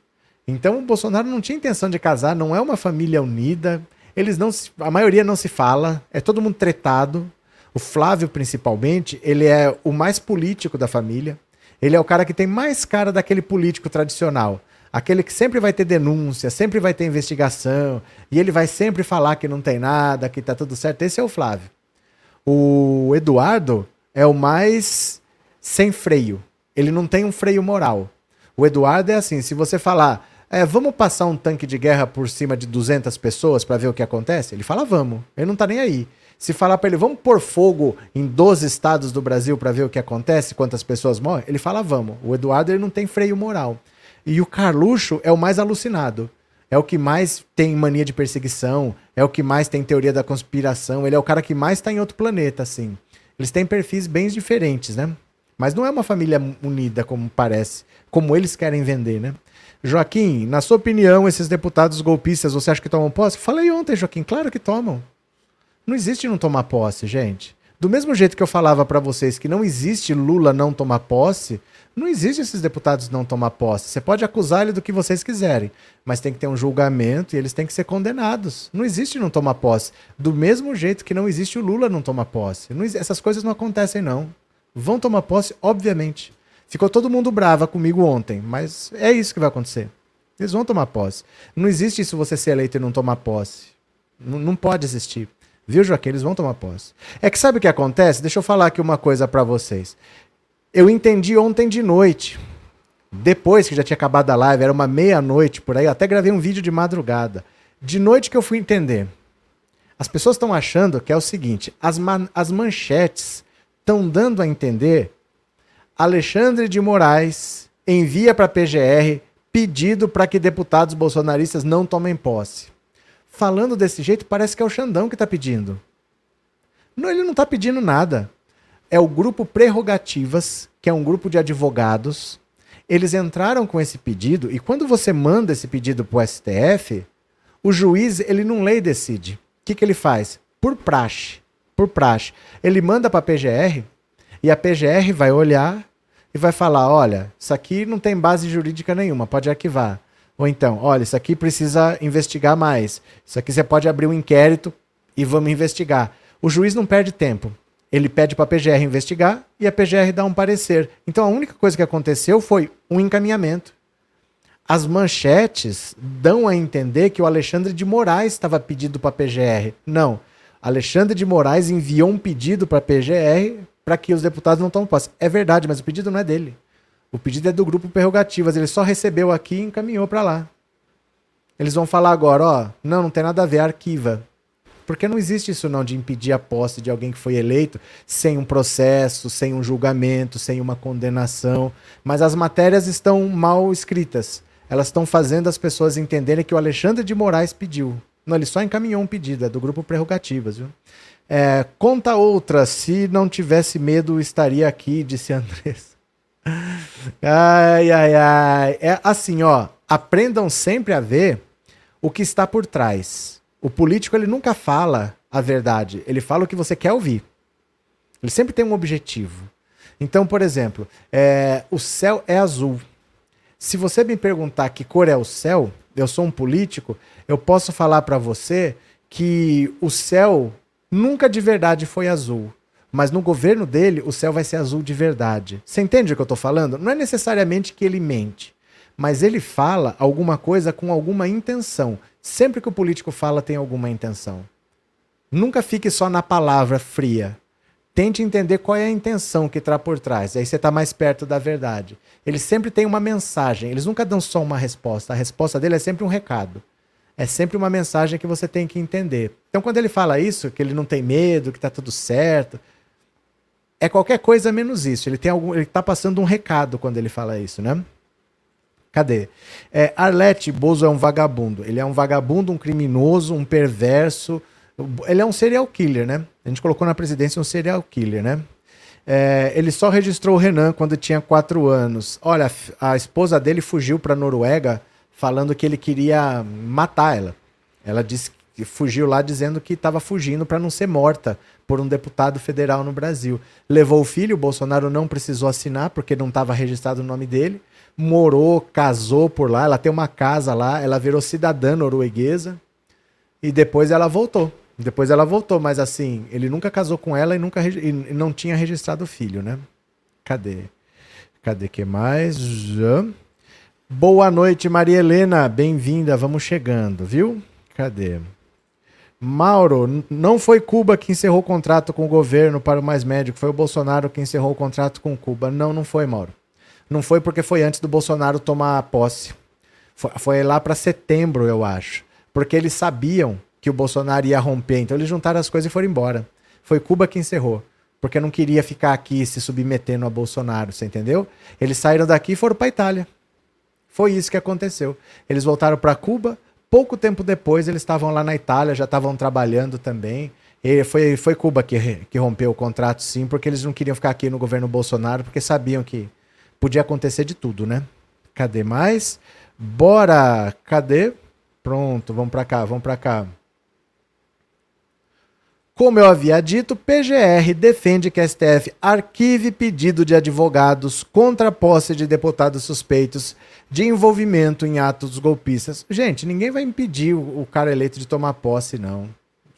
Então o Bolsonaro não tinha intenção de casar, não é uma família unida. Eles não se, a maioria não se fala, é todo mundo tretado. O Flávio principalmente, ele é o mais político da família. Ele é o cara que tem mais cara daquele político tradicional. Aquele que sempre vai ter denúncia, sempre vai ter investigação, e ele vai sempre falar que não tem nada, que tá tudo certo. Esse é o Flávio. O Eduardo é o mais sem freio. Ele não tem um freio moral. O Eduardo é assim: se você falar, é, vamos passar um tanque de guerra por cima de 200 pessoas para ver o que acontece, ele fala, vamos. Ele não tá nem aí. Se falar para ele, vamos pôr fogo em 12 estados do Brasil para ver o que acontece, quantas pessoas morrem, ele fala, vamos. O Eduardo ele não tem freio moral. E o Carluxo é o mais alucinado. É o que mais tem mania de perseguição, é o que mais tem teoria da conspiração, ele é o cara que mais está em outro planeta, assim. Eles têm perfis bem diferentes, né? Mas não é uma família unida, como parece, como eles querem vender, né? Joaquim, na sua opinião, esses deputados golpistas, você acha que tomam posse? Falei ontem, Joaquim, claro que tomam. Não existe não tomar posse, gente. Do mesmo jeito que eu falava para vocês que não existe Lula não tomar posse, não existe esses deputados não tomar posse. Você pode acusar ele do que vocês quiserem, mas tem que ter um julgamento e eles têm que ser condenados. Não existe não tomar posse. Do mesmo jeito que não existe o Lula não tomar posse. Não, essas coisas não acontecem, não. Vão tomar posse, obviamente. Ficou todo mundo brava comigo ontem, mas é isso que vai acontecer. Eles vão tomar posse. Não existe isso você ser eleito e não tomar posse. N não pode existir. Viu, Joaquim? Eles vão tomar posse. É que sabe o que acontece? Deixa eu falar aqui uma coisa para vocês. Eu entendi ontem de noite. Depois que já tinha acabado a live, era uma meia-noite por aí, eu até gravei um vídeo de madrugada. De noite que eu fui entender. As pessoas estão achando que é o seguinte: as, man as manchetes estão dando a entender Alexandre de Moraes envia para a PGR pedido para que deputados bolsonaristas não tomem posse falando desse jeito, parece que é o Xandão que está pedindo. Não, ele não está pedindo nada. É o grupo Prerrogativas, que é um grupo de advogados. Eles entraram com esse pedido e quando você manda esse pedido para o STF, o juiz ele não lê e decide. O que, que ele faz? Por praxe. Por praxe. Ele manda para a PGR e a PGR vai olhar e vai falar: olha, isso aqui não tem base jurídica nenhuma, pode arquivar. Ou então, olha, isso aqui precisa investigar mais. Isso aqui você pode abrir um inquérito e vamos investigar. O juiz não perde tempo. Ele pede para a PGR investigar e a PGR dá um parecer. Então a única coisa que aconteceu foi um encaminhamento. As manchetes dão a entender que o Alexandre de Moraes estava pedindo para a PGR. Não. Alexandre de Moraes enviou um pedido para a PGR para que os deputados não tomem posse. É verdade, mas o pedido não é dele. O pedido é do grupo Prerrogativas. Ele só recebeu aqui e encaminhou para lá. Eles vão falar agora, ó, não, não tem nada a ver, arquiva. Porque não existe isso não de impedir a posse de alguém que foi eleito sem um processo, sem um julgamento, sem uma condenação. Mas as matérias estão mal escritas. Elas estão fazendo as pessoas entenderem que o Alexandre de Moraes pediu. Não, ele só encaminhou um pedido, é do grupo Prerrogativas, viu? É, conta outra, se não tivesse medo, estaria aqui, disse Andressa. Ai, ai, ai. É assim, ó. Aprendam sempre a ver o que está por trás. O político ele nunca fala a verdade, ele fala o que você quer ouvir. Ele sempre tem um objetivo. Então, por exemplo, é, o céu é azul. Se você me perguntar que cor é o céu, eu sou um político, eu posso falar para você que o céu nunca de verdade foi azul. Mas no governo dele, o céu vai ser azul de verdade. Você entende o que eu estou falando? Não é necessariamente que ele mente, mas ele fala alguma coisa com alguma intenção. Sempre que o político fala, tem alguma intenção. Nunca fique só na palavra fria. Tente entender qual é a intenção que está por trás. Aí você está mais perto da verdade. Ele sempre tem uma mensagem. Eles nunca dão só uma resposta. A resposta dele é sempre um recado. É sempre uma mensagem que você tem que entender. Então, quando ele fala isso, que ele não tem medo, que está tudo certo, é qualquer coisa menos isso. Ele tem algum, ele está passando um recado quando ele fala isso, né? Cadê? É, Arlete Bozo é um vagabundo. Ele é um vagabundo, um criminoso, um perverso. Ele é um serial killer, né? A gente colocou na presidência um serial killer, né? É, ele só registrou o Renan quando tinha quatro anos. Olha, a esposa dele fugiu para Noruega falando que ele queria matar ela. Ela disse que fugiu lá dizendo que estava fugindo para não ser morta por um deputado federal no Brasil. Levou o filho, o Bolsonaro não precisou assinar porque não estava registrado o nome dele morou, casou por lá, ela tem uma casa lá, ela virou cidadã norueguesa e depois ela voltou. Depois ela voltou, mas assim, ele nunca casou com ela e nunca e não tinha registrado o filho, né? Cadê? Cadê que mais? Boa noite, Maria Helena, bem-vinda, vamos chegando, viu? Cadê? Mauro, não foi Cuba que encerrou o contrato com o governo para o Mais Médico, foi o Bolsonaro que encerrou o contrato com Cuba. Não, não foi, Mauro. Não foi porque foi antes do Bolsonaro tomar posse. Foi, foi lá para setembro, eu acho. Porque eles sabiam que o Bolsonaro ia romper. Então eles juntaram as coisas e foram embora. Foi Cuba que encerrou. Porque não queria ficar aqui se submetendo a Bolsonaro, você entendeu? Eles saíram daqui e foram para Itália. Foi isso que aconteceu. Eles voltaram para Cuba. Pouco tempo depois, eles estavam lá na Itália, já estavam trabalhando também. E foi, foi Cuba que, que rompeu o contrato, sim, porque eles não queriam ficar aqui no governo Bolsonaro, porque sabiam que podia acontecer de tudo, né? Cadê mais? Bora! Cadê? Pronto, vamos para cá, vamos para cá. Como eu havia dito, PGR defende que a STF arquive pedido de advogados contra a posse de deputados suspeitos de envolvimento em atos golpistas. Gente, ninguém vai impedir o cara eleito de tomar posse, não.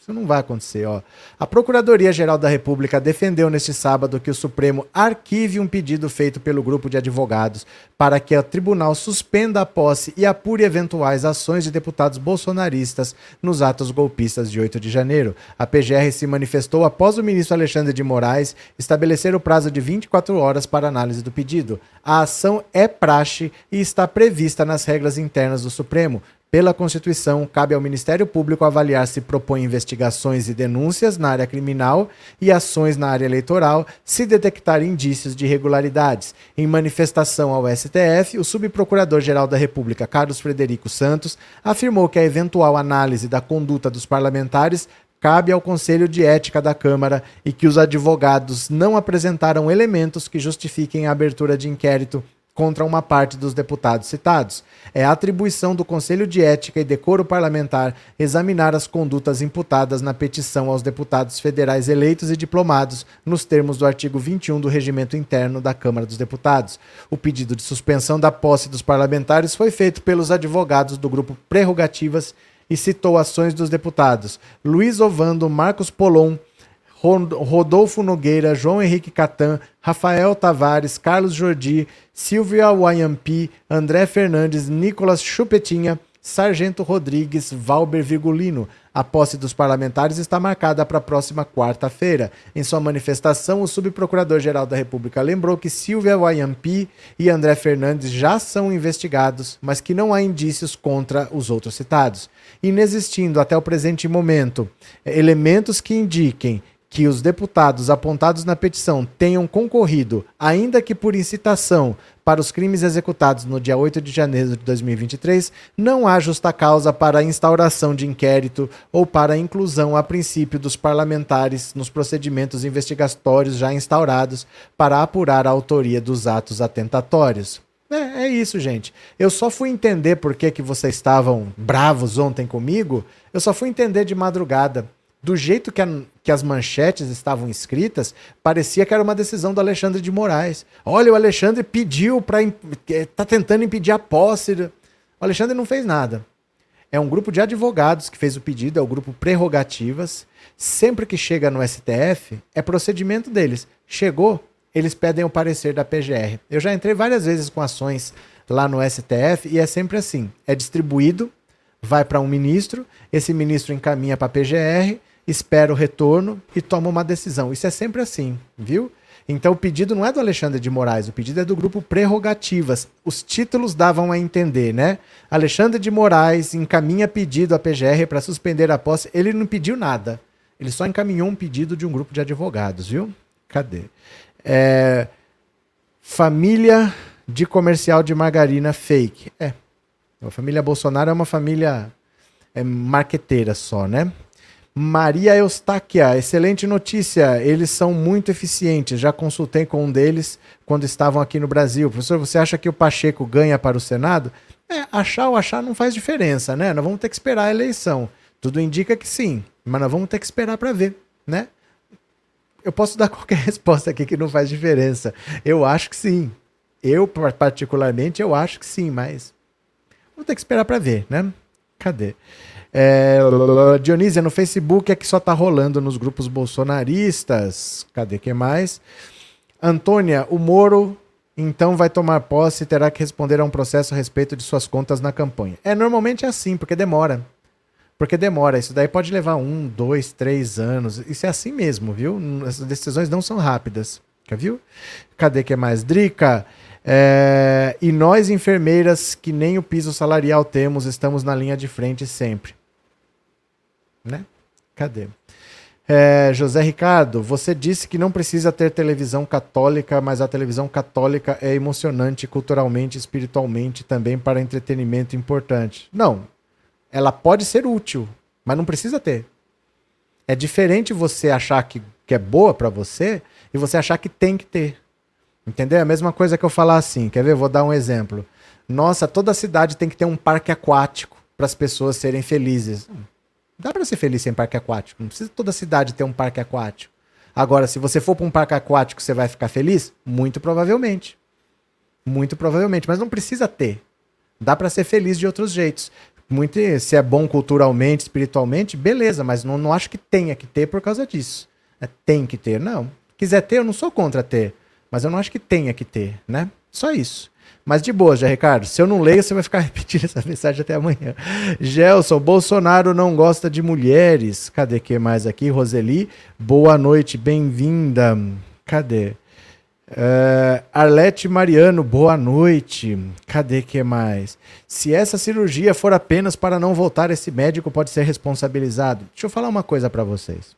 Isso não vai acontecer, ó. A Procuradoria-Geral da República defendeu neste sábado que o Supremo arquive um pedido feito pelo grupo de advogados para que o tribunal suspenda a posse e apure eventuais ações de deputados bolsonaristas nos atos golpistas de 8 de janeiro. A PGR se manifestou após o ministro Alexandre de Moraes estabelecer o prazo de 24 horas para análise do pedido. A ação é praxe e está prevista nas regras internas do Supremo. Pela Constituição, cabe ao Ministério Público avaliar se propõe investigações e denúncias na área criminal e ações na área eleitoral se detectar indícios de irregularidades. Em manifestação ao STF, o subprocurador-geral da República, Carlos Frederico Santos, afirmou que a eventual análise da conduta dos parlamentares cabe ao Conselho de Ética da Câmara e que os advogados não apresentaram elementos que justifiquem a abertura de inquérito contra uma parte dos deputados citados. É atribuição do Conselho de Ética e Decoro Parlamentar examinar as condutas imputadas na petição aos deputados federais eleitos e diplomados nos termos do artigo 21 do Regimento Interno da Câmara dos Deputados. O pedido de suspensão da posse dos parlamentares foi feito pelos advogados do grupo Prerrogativas e citou ações dos deputados Luiz Ovando, Marcos Polon, Rodolfo Nogueira, João Henrique Catan, Rafael Tavares, Carlos Jordi, Silvia Wayampi, André Fernandes, Nicolas Chupetinha, Sargento Rodrigues Valber Virgulino. A posse dos parlamentares está marcada para a próxima quarta-feira. Em sua manifestação, o subprocurador-geral da República lembrou que Silvia Wayampi e André Fernandes já são investigados, mas que não há indícios contra os outros citados. Inexistindo até o presente momento elementos que indiquem que os deputados apontados na petição tenham concorrido, ainda que por incitação, para os crimes executados no dia 8 de janeiro de 2023, não há justa causa para a instauração de inquérito ou para a inclusão a princípio dos parlamentares nos procedimentos investigatórios já instaurados para apurar a autoria dos atos atentatórios. É, é isso, gente. Eu só fui entender por que, que vocês estavam bravos ontem comigo, eu só fui entender de madrugada do jeito que, a, que, as manchetes estavam escritas, parecia que era uma decisão do Alexandre de Moraes. Olha, o Alexandre pediu para. está tentando impedir a posse. O Alexandre não fez nada. É um grupo de advogados que fez o pedido, é o grupo Prerrogativas. Sempre que chega no STF, é procedimento deles. Chegou, eles pedem o parecer da PGR. Eu já entrei várias vezes com ações lá no STF e é sempre assim: é distribuído, vai para um ministro, esse ministro encaminha para a PGR espera o retorno e toma uma decisão. Isso é sempre assim, viu? Então o pedido não é do Alexandre de Moraes, o pedido é do grupo Prerrogativas. Os títulos davam a entender, né? Alexandre de Moraes encaminha pedido à PGR para suspender a posse. Ele não pediu nada. Ele só encaminhou um pedido de um grupo de advogados, viu? Cadê? É... Família de comercial de margarina fake. É. A família Bolsonaro é uma família é, marqueteira só, né? Maria Eustáquia, excelente notícia. Eles são muito eficientes. Já consultei com um deles quando estavam aqui no Brasil. Professor, você acha que o Pacheco ganha para o Senado? É, achar ou achar não faz diferença, né? Nós vamos ter que esperar a eleição. Tudo indica que sim, mas nós vamos ter que esperar para ver, né? Eu posso dar qualquer resposta aqui que não faz diferença. Eu acho que sim. Eu, particularmente, eu acho que sim, mas vamos ter que esperar para ver, né? Cadê? É, Dionísia, no Facebook é que só tá rolando nos grupos bolsonaristas. Cadê que mais? Antônia, o Moro então vai tomar posse e terá que responder a um processo a respeito de suas contas na campanha. É, normalmente é assim, porque demora. Porque demora. Isso daí pode levar um, dois, três anos. Isso é assim mesmo, viu? As decisões não são rápidas. Viu? Cadê que é mais? Drica, é... e nós enfermeiras que nem o piso salarial temos, estamos na linha de frente sempre né? Cadê? É, José Ricardo, você disse que não precisa ter televisão católica, mas a televisão católica é emocionante culturalmente, espiritualmente, também para entretenimento importante. Não. Ela pode ser útil, mas não precisa ter. É diferente você achar que, que é boa para você e você achar que tem que ter. Entendeu? É a mesma coisa que eu falar assim. Quer ver? Vou dar um exemplo. Nossa, toda cidade tem que ter um parque aquático para as pessoas serem felizes. Dá para ser feliz sem parque aquático. Não precisa toda cidade ter um parque aquático. Agora, se você for para um parque aquático, você vai ficar feliz? Muito provavelmente. Muito provavelmente, mas não precisa ter. Dá para ser feliz de outros jeitos. Muito, se é bom culturalmente, espiritualmente, beleza, mas não, não acho que tenha que ter por causa disso. É, tem que ter, não. Quiser ter, eu não sou contra ter, mas eu não acho que tenha que ter, né? Só isso. Mas de boa, já, Ricardo. Se eu não leio, você vai ficar repetindo essa mensagem até amanhã. Gelson, Bolsonaro não gosta de mulheres. Cadê que mais aqui? Roseli, boa noite, bem-vinda. Cadê? Uh, Arlete Mariano, boa noite. Cadê que mais? Se essa cirurgia for apenas para não voltar, esse médico pode ser responsabilizado. Deixa eu falar uma coisa para vocês.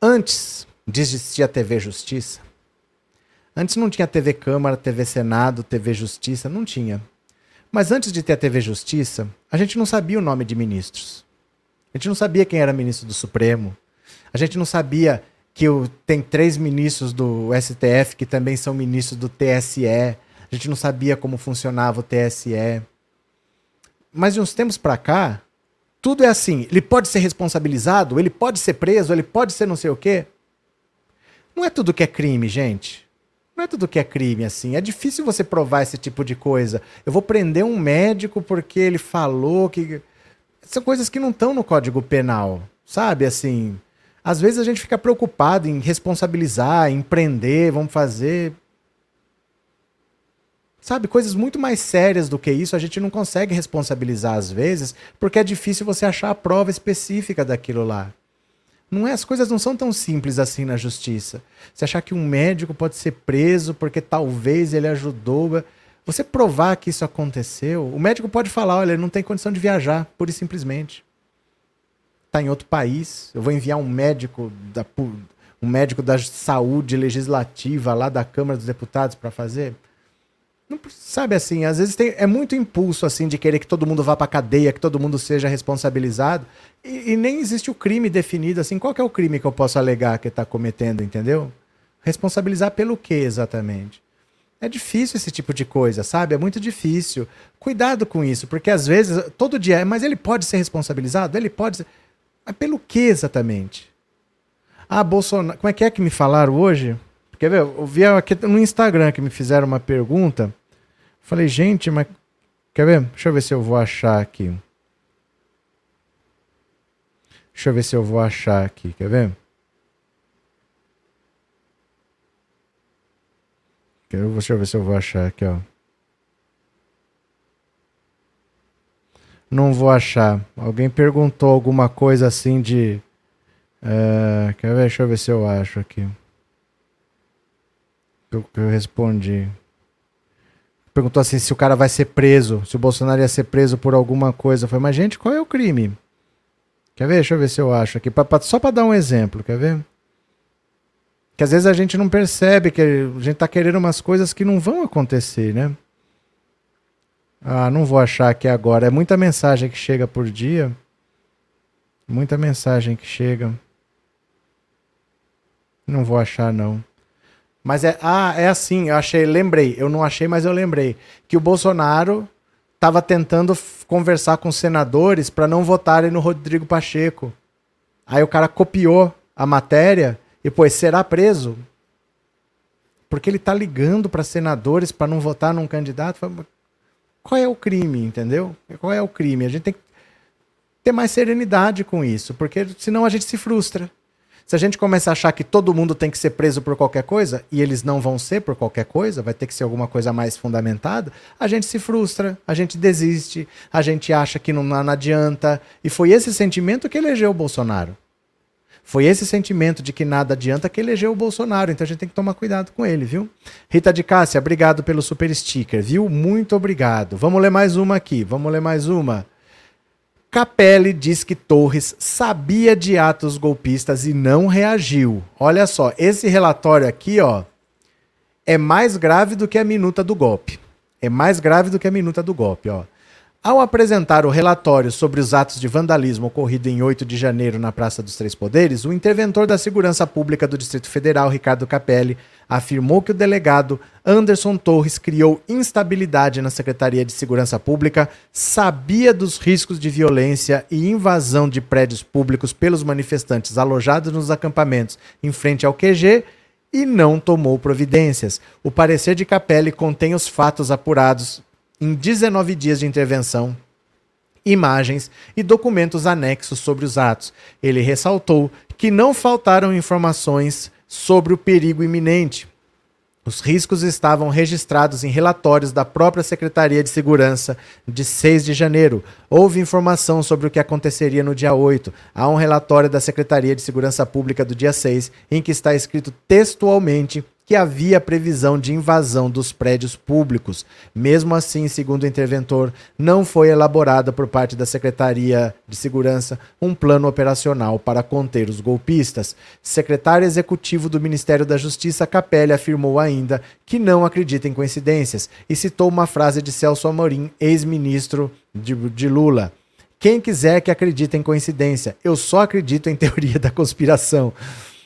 Antes de existir a TV Justiça, Antes não tinha TV Câmara, TV Senado, TV Justiça, não tinha. Mas antes de ter a TV Justiça, a gente não sabia o nome de ministros. A gente não sabia quem era ministro do Supremo. A gente não sabia que o, tem três ministros do STF que também são ministros do TSE. A gente não sabia como funcionava o TSE. Mas de uns tempos para cá, tudo é assim. Ele pode ser responsabilizado, ele pode ser preso, ele pode ser não sei o quê. Não é tudo que é crime, gente. Não é tudo que é crime, assim. É difícil você provar esse tipo de coisa. Eu vou prender um médico porque ele falou que. São coisas que não estão no Código Penal, sabe? Assim. Às vezes a gente fica preocupado em responsabilizar, em prender, vamos fazer. Sabe, coisas muito mais sérias do que isso, a gente não consegue responsabilizar às vezes, porque é difícil você achar a prova específica daquilo lá. Não é, as coisas não são tão simples assim na justiça. Você achar que um médico pode ser preso porque talvez ele ajudou. Você provar que isso aconteceu, o médico pode falar: olha, ele não tem condição de viajar, pura e simplesmente. Está em outro país. Eu vou enviar um médico da, um médico da saúde legislativa lá da Câmara dos Deputados para fazer. Não, sabe assim, às vezes tem, é muito impulso assim de querer que todo mundo vá para cadeia, que todo mundo seja responsabilizado, e, e, nem existe o crime definido assim. Qual é o crime que eu posso alegar que está cometendo, entendeu? Responsabilizar pelo que exatamente? É difícil esse tipo de coisa, sabe? É muito difícil. Cuidado com isso, porque às vezes todo dia, mas ele pode ser responsabilizado? Ele pode ser. Mas pelo que exatamente? Ah, Bolsonaro. Como é que é que me falaram hoje? Quer ver? Eu vi aqui no Instagram que me fizeram uma pergunta. Falei, gente, mas. Quer ver? Deixa eu ver se eu vou achar aqui. Deixa eu ver se eu vou achar aqui. Quer ver? Deixa eu ver se eu vou achar aqui, ó. Não vou achar. Alguém perguntou alguma coisa assim de. Uh, quer ver? Deixa eu ver se eu acho aqui eu, eu respondi. Perguntou assim se o cara vai ser preso, se o Bolsonaro ia ser preso por alguma coisa. Eu falei, mas gente, qual é o crime? Quer ver? Deixa eu ver se eu acho aqui. Pra, pra, só para dar um exemplo, quer ver? Que às vezes a gente não percebe que a gente tá querendo umas coisas que não vão acontecer, né? Ah, não vou achar aqui agora. É muita mensagem que chega por dia. Muita mensagem que chega. Não vou achar, não. Mas é, ah, é assim, eu achei, lembrei, eu não achei, mas eu lembrei que o Bolsonaro estava tentando conversar com senadores para não votarem no Rodrigo Pacheco. Aí o cara copiou a matéria e pôs será preso. Porque ele está ligando para senadores para não votar num candidato. Qual é o crime, entendeu? Qual é o crime? A gente tem que ter mais serenidade com isso, porque senão a gente se frustra. Se a gente começar a achar que todo mundo tem que ser preso por qualquer coisa, e eles não vão ser por qualquer coisa, vai ter que ser alguma coisa mais fundamentada, a gente se frustra, a gente desiste, a gente acha que não, não adianta. E foi esse sentimento que elegeu o Bolsonaro. Foi esse sentimento de que nada adianta que elegeu o Bolsonaro. Então a gente tem que tomar cuidado com ele, viu? Rita de Cássia, obrigado pelo super sticker, viu? Muito obrigado. Vamos ler mais uma aqui. Vamos ler mais uma. Capelli diz que Torres sabia de atos golpistas e não reagiu. Olha só, esse relatório aqui, ó, é mais grave do que a minuta do golpe. É mais grave do que a minuta do golpe, ó. Ao apresentar o relatório sobre os atos de vandalismo ocorrido em 8 de janeiro na Praça dos Três Poderes, o interventor da Segurança Pública do Distrito Federal, Ricardo Capelli, afirmou que o delegado Anderson Torres criou instabilidade na Secretaria de Segurança Pública, sabia dos riscos de violência e invasão de prédios públicos pelos manifestantes alojados nos acampamentos em frente ao QG e não tomou providências. O parecer de Capelli contém os fatos apurados em 19 dias de intervenção, imagens e documentos anexos sobre os atos. Ele ressaltou que não faltaram informações sobre o perigo iminente. Os riscos estavam registrados em relatórios da própria Secretaria de Segurança de 6 de janeiro. Houve informação sobre o que aconteceria no dia 8. Há um relatório da Secretaria de Segurança Pública do dia 6 em que está escrito textualmente que havia previsão de invasão dos prédios públicos. Mesmo assim, segundo o interventor, não foi elaborado por parte da Secretaria de Segurança um plano operacional para conter os golpistas. Secretário executivo do Ministério da Justiça, Capelli, afirmou ainda que não acredita em coincidências e citou uma frase de Celso Amorim, ex-ministro de, de Lula. Quem quiser que acredite em coincidência, eu só acredito em teoria da conspiração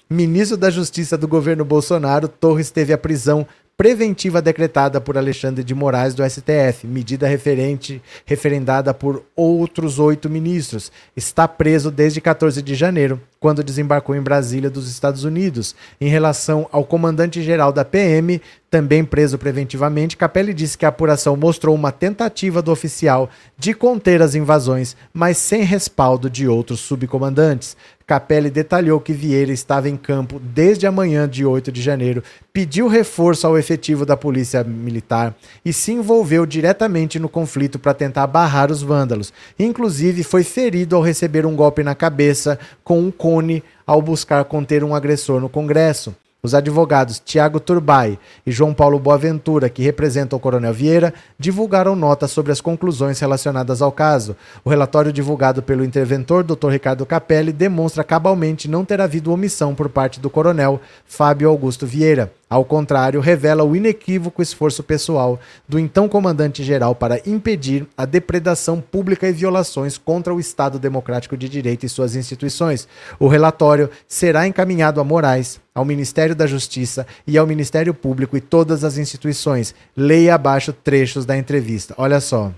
ministro da Justiça do governo Bolsonaro, Torres teve a prisão preventiva decretada por Alexandre de Moraes do STF, medida referente, referendada por outros oito ministros. Está preso desde 14 de janeiro, quando desembarcou em Brasília dos Estados Unidos. Em relação ao comandante-geral da PM, também preso preventivamente, Capelli disse que a apuração mostrou uma tentativa do oficial de conter as invasões, mas sem respaldo de outros subcomandantes. Capelli detalhou que Vieira estava em campo desde a manhã de 8 de janeiro, pediu reforço ao efetivo da Polícia Militar e se envolveu diretamente no conflito para tentar barrar os vândalos. Inclusive, foi ferido ao receber um golpe na cabeça com um cone ao buscar conter um agressor no Congresso. Os advogados Tiago Turbay e João Paulo Boaventura, que representam o Coronel Vieira, divulgaram notas sobre as conclusões relacionadas ao caso. O relatório divulgado pelo interventor, Dr. Ricardo Capelli, demonstra cabalmente não ter havido omissão por parte do Coronel Fábio Augusto Vieira. Ao contrário, revela o inequívoco esforço pessoal do então comandante-geral para impedir a depredação pública e violações contra o Estado Democrático de Direito e suas instituições. O relatório será encaminhado a Moraes, ao Ministério da Justiça e ao Ministério Público e todas as instituições. Leia abaixo trechos da entrevista. Olha só.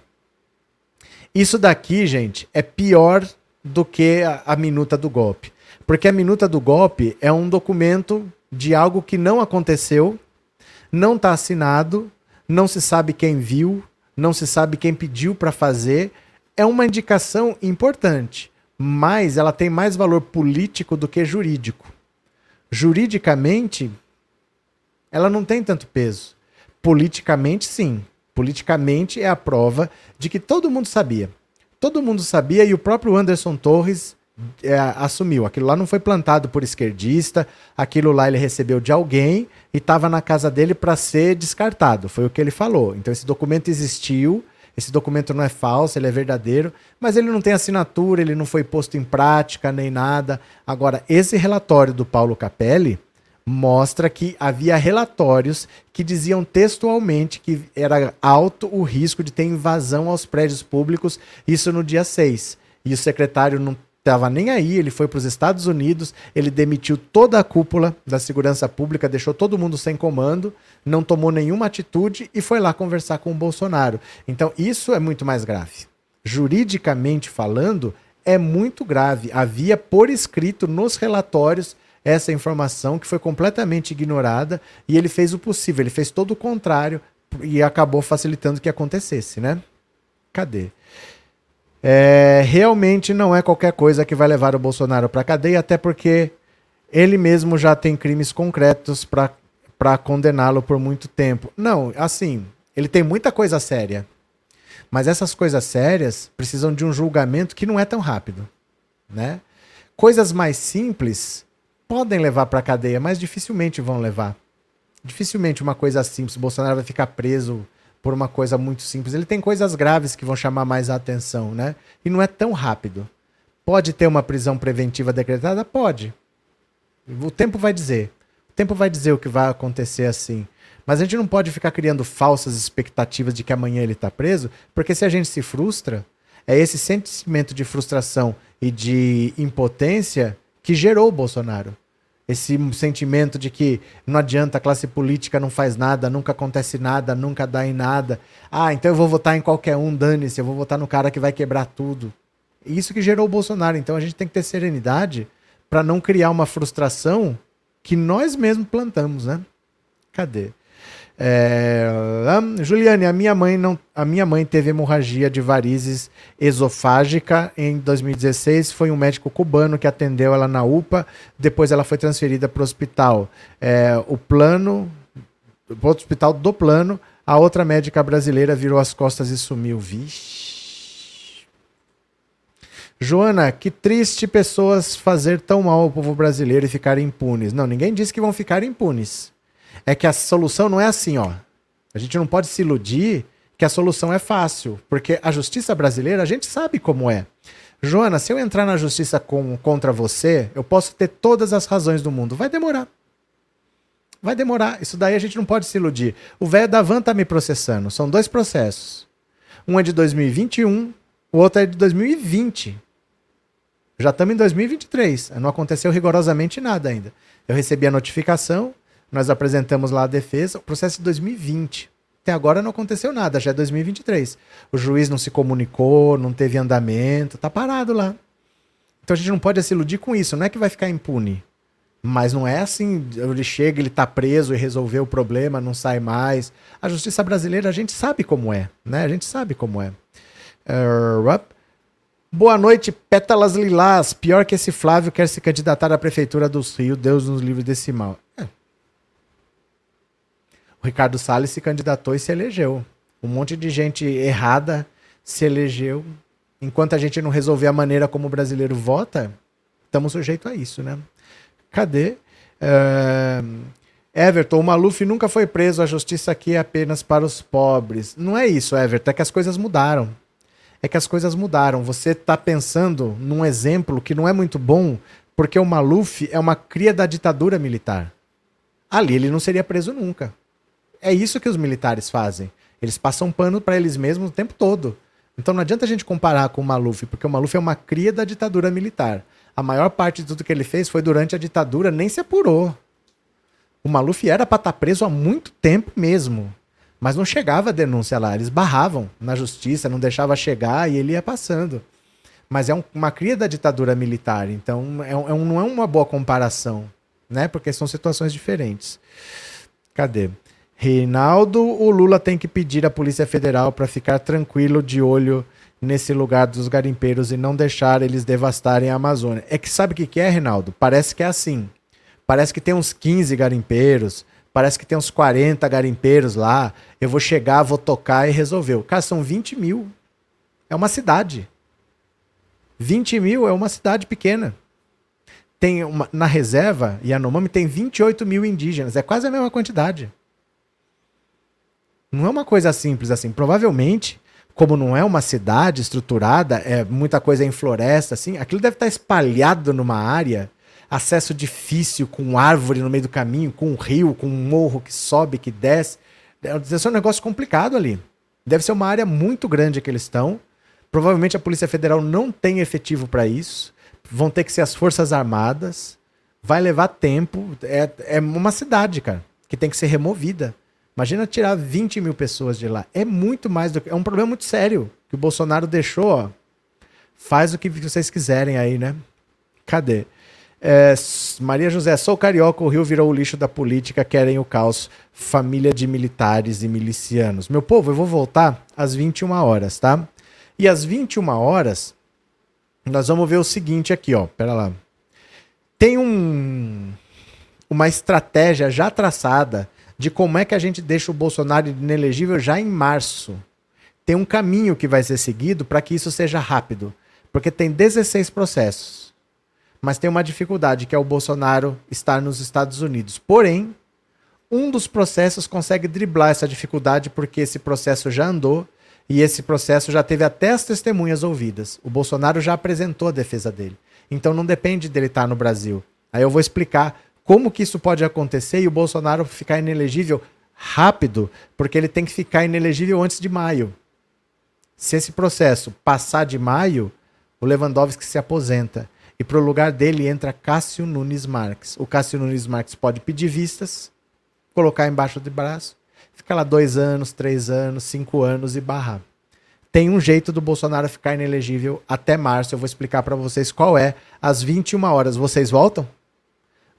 Isso daqui, gente, é pior do que a, a minuta do golpe. Porque a minuta do golpe é um documento de algo que não aconteceu, não está assinado, não se sabe quem viu, não se sabe quem pediu para fazer. É uma indicação importante, mas ela tem mais valor político do que jurídico. Juridicamente, ela não tem tanto peso. Politicamente, sim. Politicamente é a prova de que todo mundo sabia. Todo mundo sabia e o próprio Anderson Torres é, assumiu. Aquilo lá não foi plantado por esquerdista, aquilo lá ele recebeu de alguém e estava na casa dele para ser descartado. Foi o que ele falou. Então esse documento existiu, esse documento não é falso, ele é verdadeiro, mas ele não tem assinatura, ele não foi posto em prática nem nada. Agora, esse relatório do Paulo Capelli mostra que havia relatórios que diziam textualmente que era alto o risco de ter invasão aos prédios públicos, isso no dia 6. E o secretário não estava nem aí, ele foi para os Estados Unidos, ele demitiu toda a cúpula da segurança pública, deixou todo mundo sem comando, não tomou nenhuma atitude e foi lá conversar com o Bolsonaro. Então, isso é muito mais grave. Juridicamente falando, é muito grave. Havia por escrito nos relatórios essa informação que foi completamente ignorada e ele fez o possível, ele fez todo o contrário e acabou facilitando que acontecesse, né? Cadê? É, realmente não é qualquer coisa que vai levar o Bolsonaro para cadeia, até porque ele mesmo já tem crimes concretos para condená-lo por muito tempo. Não, assim, ele tem muita coisa séria. Mas essas coisas sérias precisam de um julgamento que não é tão rápido, né? Coisas mais simples podem levar para cadeia, mas dificilmente vão levar. Dificilmente uma coisa simples, Bolsonaro vai ficar preso por uma coisa muito simples. Ele tem coisas graves que vão chamar mais a atenção, né? E não é tão rápido. Pode ter uma prisão preventiva decretada? Pode. O tempo vai dizer. O tempo vai dizer o que vai acontecer assim. Mas a gente não pode ficar criando falsas expectativas de que amanhã ele está preso, porque se a gente se frustra, é esse sentimento de frustração e de impotência que gerou o Bolsonaro esse sentimento de que não adianta, a classe política não faz nada, nunca acontece nada, nunca dá em nada. Ah, então eu vou votar em qualquer um, dane-se, eu vou votar no cara que vai quebrar tudo. Isso que gerou o Bolsonaro. Então a gente tem que ter serenidade para não criar uma frustração que nós mesmos plantamos, né? Cadê? É, Juliane, a minha mãe não, a minha mãe teve hemorragia de varizes esofágica em 2016. Foi um médico cubano que atendeu ela na UPA. Depois ela foi transferida para o hospital. É, o plano, o hospital do plano. A outra médica brasileira virou as costas e sumiu. Vixe. Joana, que triste pessoas fazer tão mal ao povo brasileiro e ficarem impunes. Não, ninguém disse que vão ficar impunes é que a solução não é assim, ó. A gente não pode se iludir que a solução é fácil, porque a justiça brasileira a gente sabe como é. Joana, se eu entrar na justiça com, contra você, eu posso ter todas as razões do mundo. Vai demorar. Vai demorar. Isso daí a gente não pode se iludir. O velho da Van tá me processando. São dois processos. Um é de 2021, o outro é de 2020. Já estamos em 2023. Não aconteceu rigorosamente nada ainda. Eu recebi a notificação, nós apresentamos lá a defesa, o processo de 2020. Até agora não aconteceu nada, já é 2023. O juiz não se comunicou, não teve andamento, tá parado lá. Então a gente não pode se iludir com isso, não é que vai ficar impune. Mas não é assim, ele chega, ele tá preso e resolveu o problema, não sai mais. A justiça brasileira, a gente sabe como é, né? A gente sabe como é. Uh, Boa noite, pétalas lilás. Pior que esse Flávio quer se candidatar à prefeitura dos Rios, Deus nos livre desse mal. O Ricardo Salles se candidatou e se elegeu. Um monte de gente errada se elegeu. Enquanto a gente não resolver a maneira como o brasileiro vota, estamos sujeitos a isso, né? Cadê? Uh, Everton, o Maluf nunca foi preso, a justiça aqui é apenas para os pobres. Não é isso, Everton, é que as coisas mudaram. É que as coisas mudaram. Você está pensando num exemplo que não é muito bom, porque o Maluf é uma cria da ditadura militar. Ali ele não seria preso nunca. É isso que os militares fazem. Eles passam pano para eles mesmos o tempo todo. Então não adianta a gente comparar com o Maluf, porque o Maluf é uma cria da ditadura militar. A maior parte de tudo que ele fez foi durante a ditadura, nem se apurou. O Maluf era para estar tá preso há muito tempo mesmo. Mas não chegava a denúncia lá, eles barravam na justiça, não deixava chegar e ele ia passando. Mas é um, uma cria da ditadura militar, então é, é um, não é uma boa comparação, né? Porque são situações diferentes. Cadê? Reinaldo, o Lula tem que pedir à Polícia Federal para ficar tranquilo de olho nesse lugar dos garimpeiros e não deixar eles devastarem a Amazônia. É que sabe o que, que é, Reinaldo? Parece que é assim. Parece que tem uns 15 garimpeiros, parece que tem uns 40 garimpeiros lá. Eu vou chegar, vou tocar e resolveu. Cara, são 20 mil. É uma cidade. 20 mil é uma cidade pequena. Tem uma, na reserva, Yanomami tem 28 mil indígenas. É quase a mesma quantidade. Não é uma coisa simples assim. Provavelmente como não é uma cidade estruturada, é muita coisa em floresta, assim, aquilo deve estar espalhado numa área, acesso difícil, com árvore no meio do caminho, com um rio, com um morro que sobe, que desce. Deve ser um negócio complicado ali. Deve ser uma área muito grande que eles estão. Provavelmente a Polícia Federal não tem efetivo para isso. Vão ter que ser as Forças Armadas. Vai levar tempo. É, é uma cidade, cara, que tem que ser removida. Imagina tirar 20 mil pessoas de lá. É muito mais do que. É um problema muito sério que o Bolsonaro deixou, ó. Faz o que vocês quiserem aí, né? Cadê? É, Maria José, sou carioca, o Rio virou o lixo da política, querem o caos. Família de militares e milicianos. Meu povo, eu vou voltar às 21 horas, tá? E às 21 horas, nós vamos ver o seguinte aqui, ó. Pera lá. Tem um, uma estratégia já traçada de como é que a gente deixa o Bolsonaro inelegível já em março. Tem um caminho que vai ser seguido para que isso seja rápido, porque tem 16 processos. Mas tem uma dificuldade, que é o Bolsonaro estar nos Estados Unidos. Porém, um dos processos consegue driblar essa dificuldade porque esse processo já andou e esse processo já teve até as testemunhas ouvidas. O Bolsonaro já apresentou a defesa dele. Então não depende dele estar no Brasil. Aí eu vou explicar como que isso pode acontecer e o Bolsonaro ficar inelegível rápido, porque ele tem que ficar inelegível antes de maio. Se esse processo passar de maio, o Lewandowski se aposenta. E para o lugar dele entra Cássio Nunes Marques. O Cássio Nunes Marques pode pedir vistas, colocar embaixo do braço, ficar lá dois anos, três anos, cinco anos e barrar. Tem um jeito do Bolsonaro ficar inelegível até março. Eu vou explicar para vocês qual é. Às 21 horas. Vocês voltam?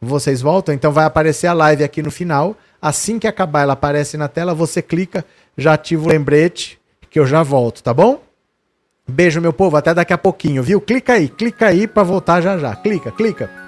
Vocês voltam, então vai aparecer a live aqui no final. Assim que acabar, ela aparece na tela, você clica, já ativa o lembrete, que eu já volto, tá bom? Beijo, meu povo, até daqui a pouquinho, viu? Clica aí, clica aí para voltar já já. Clica, clica.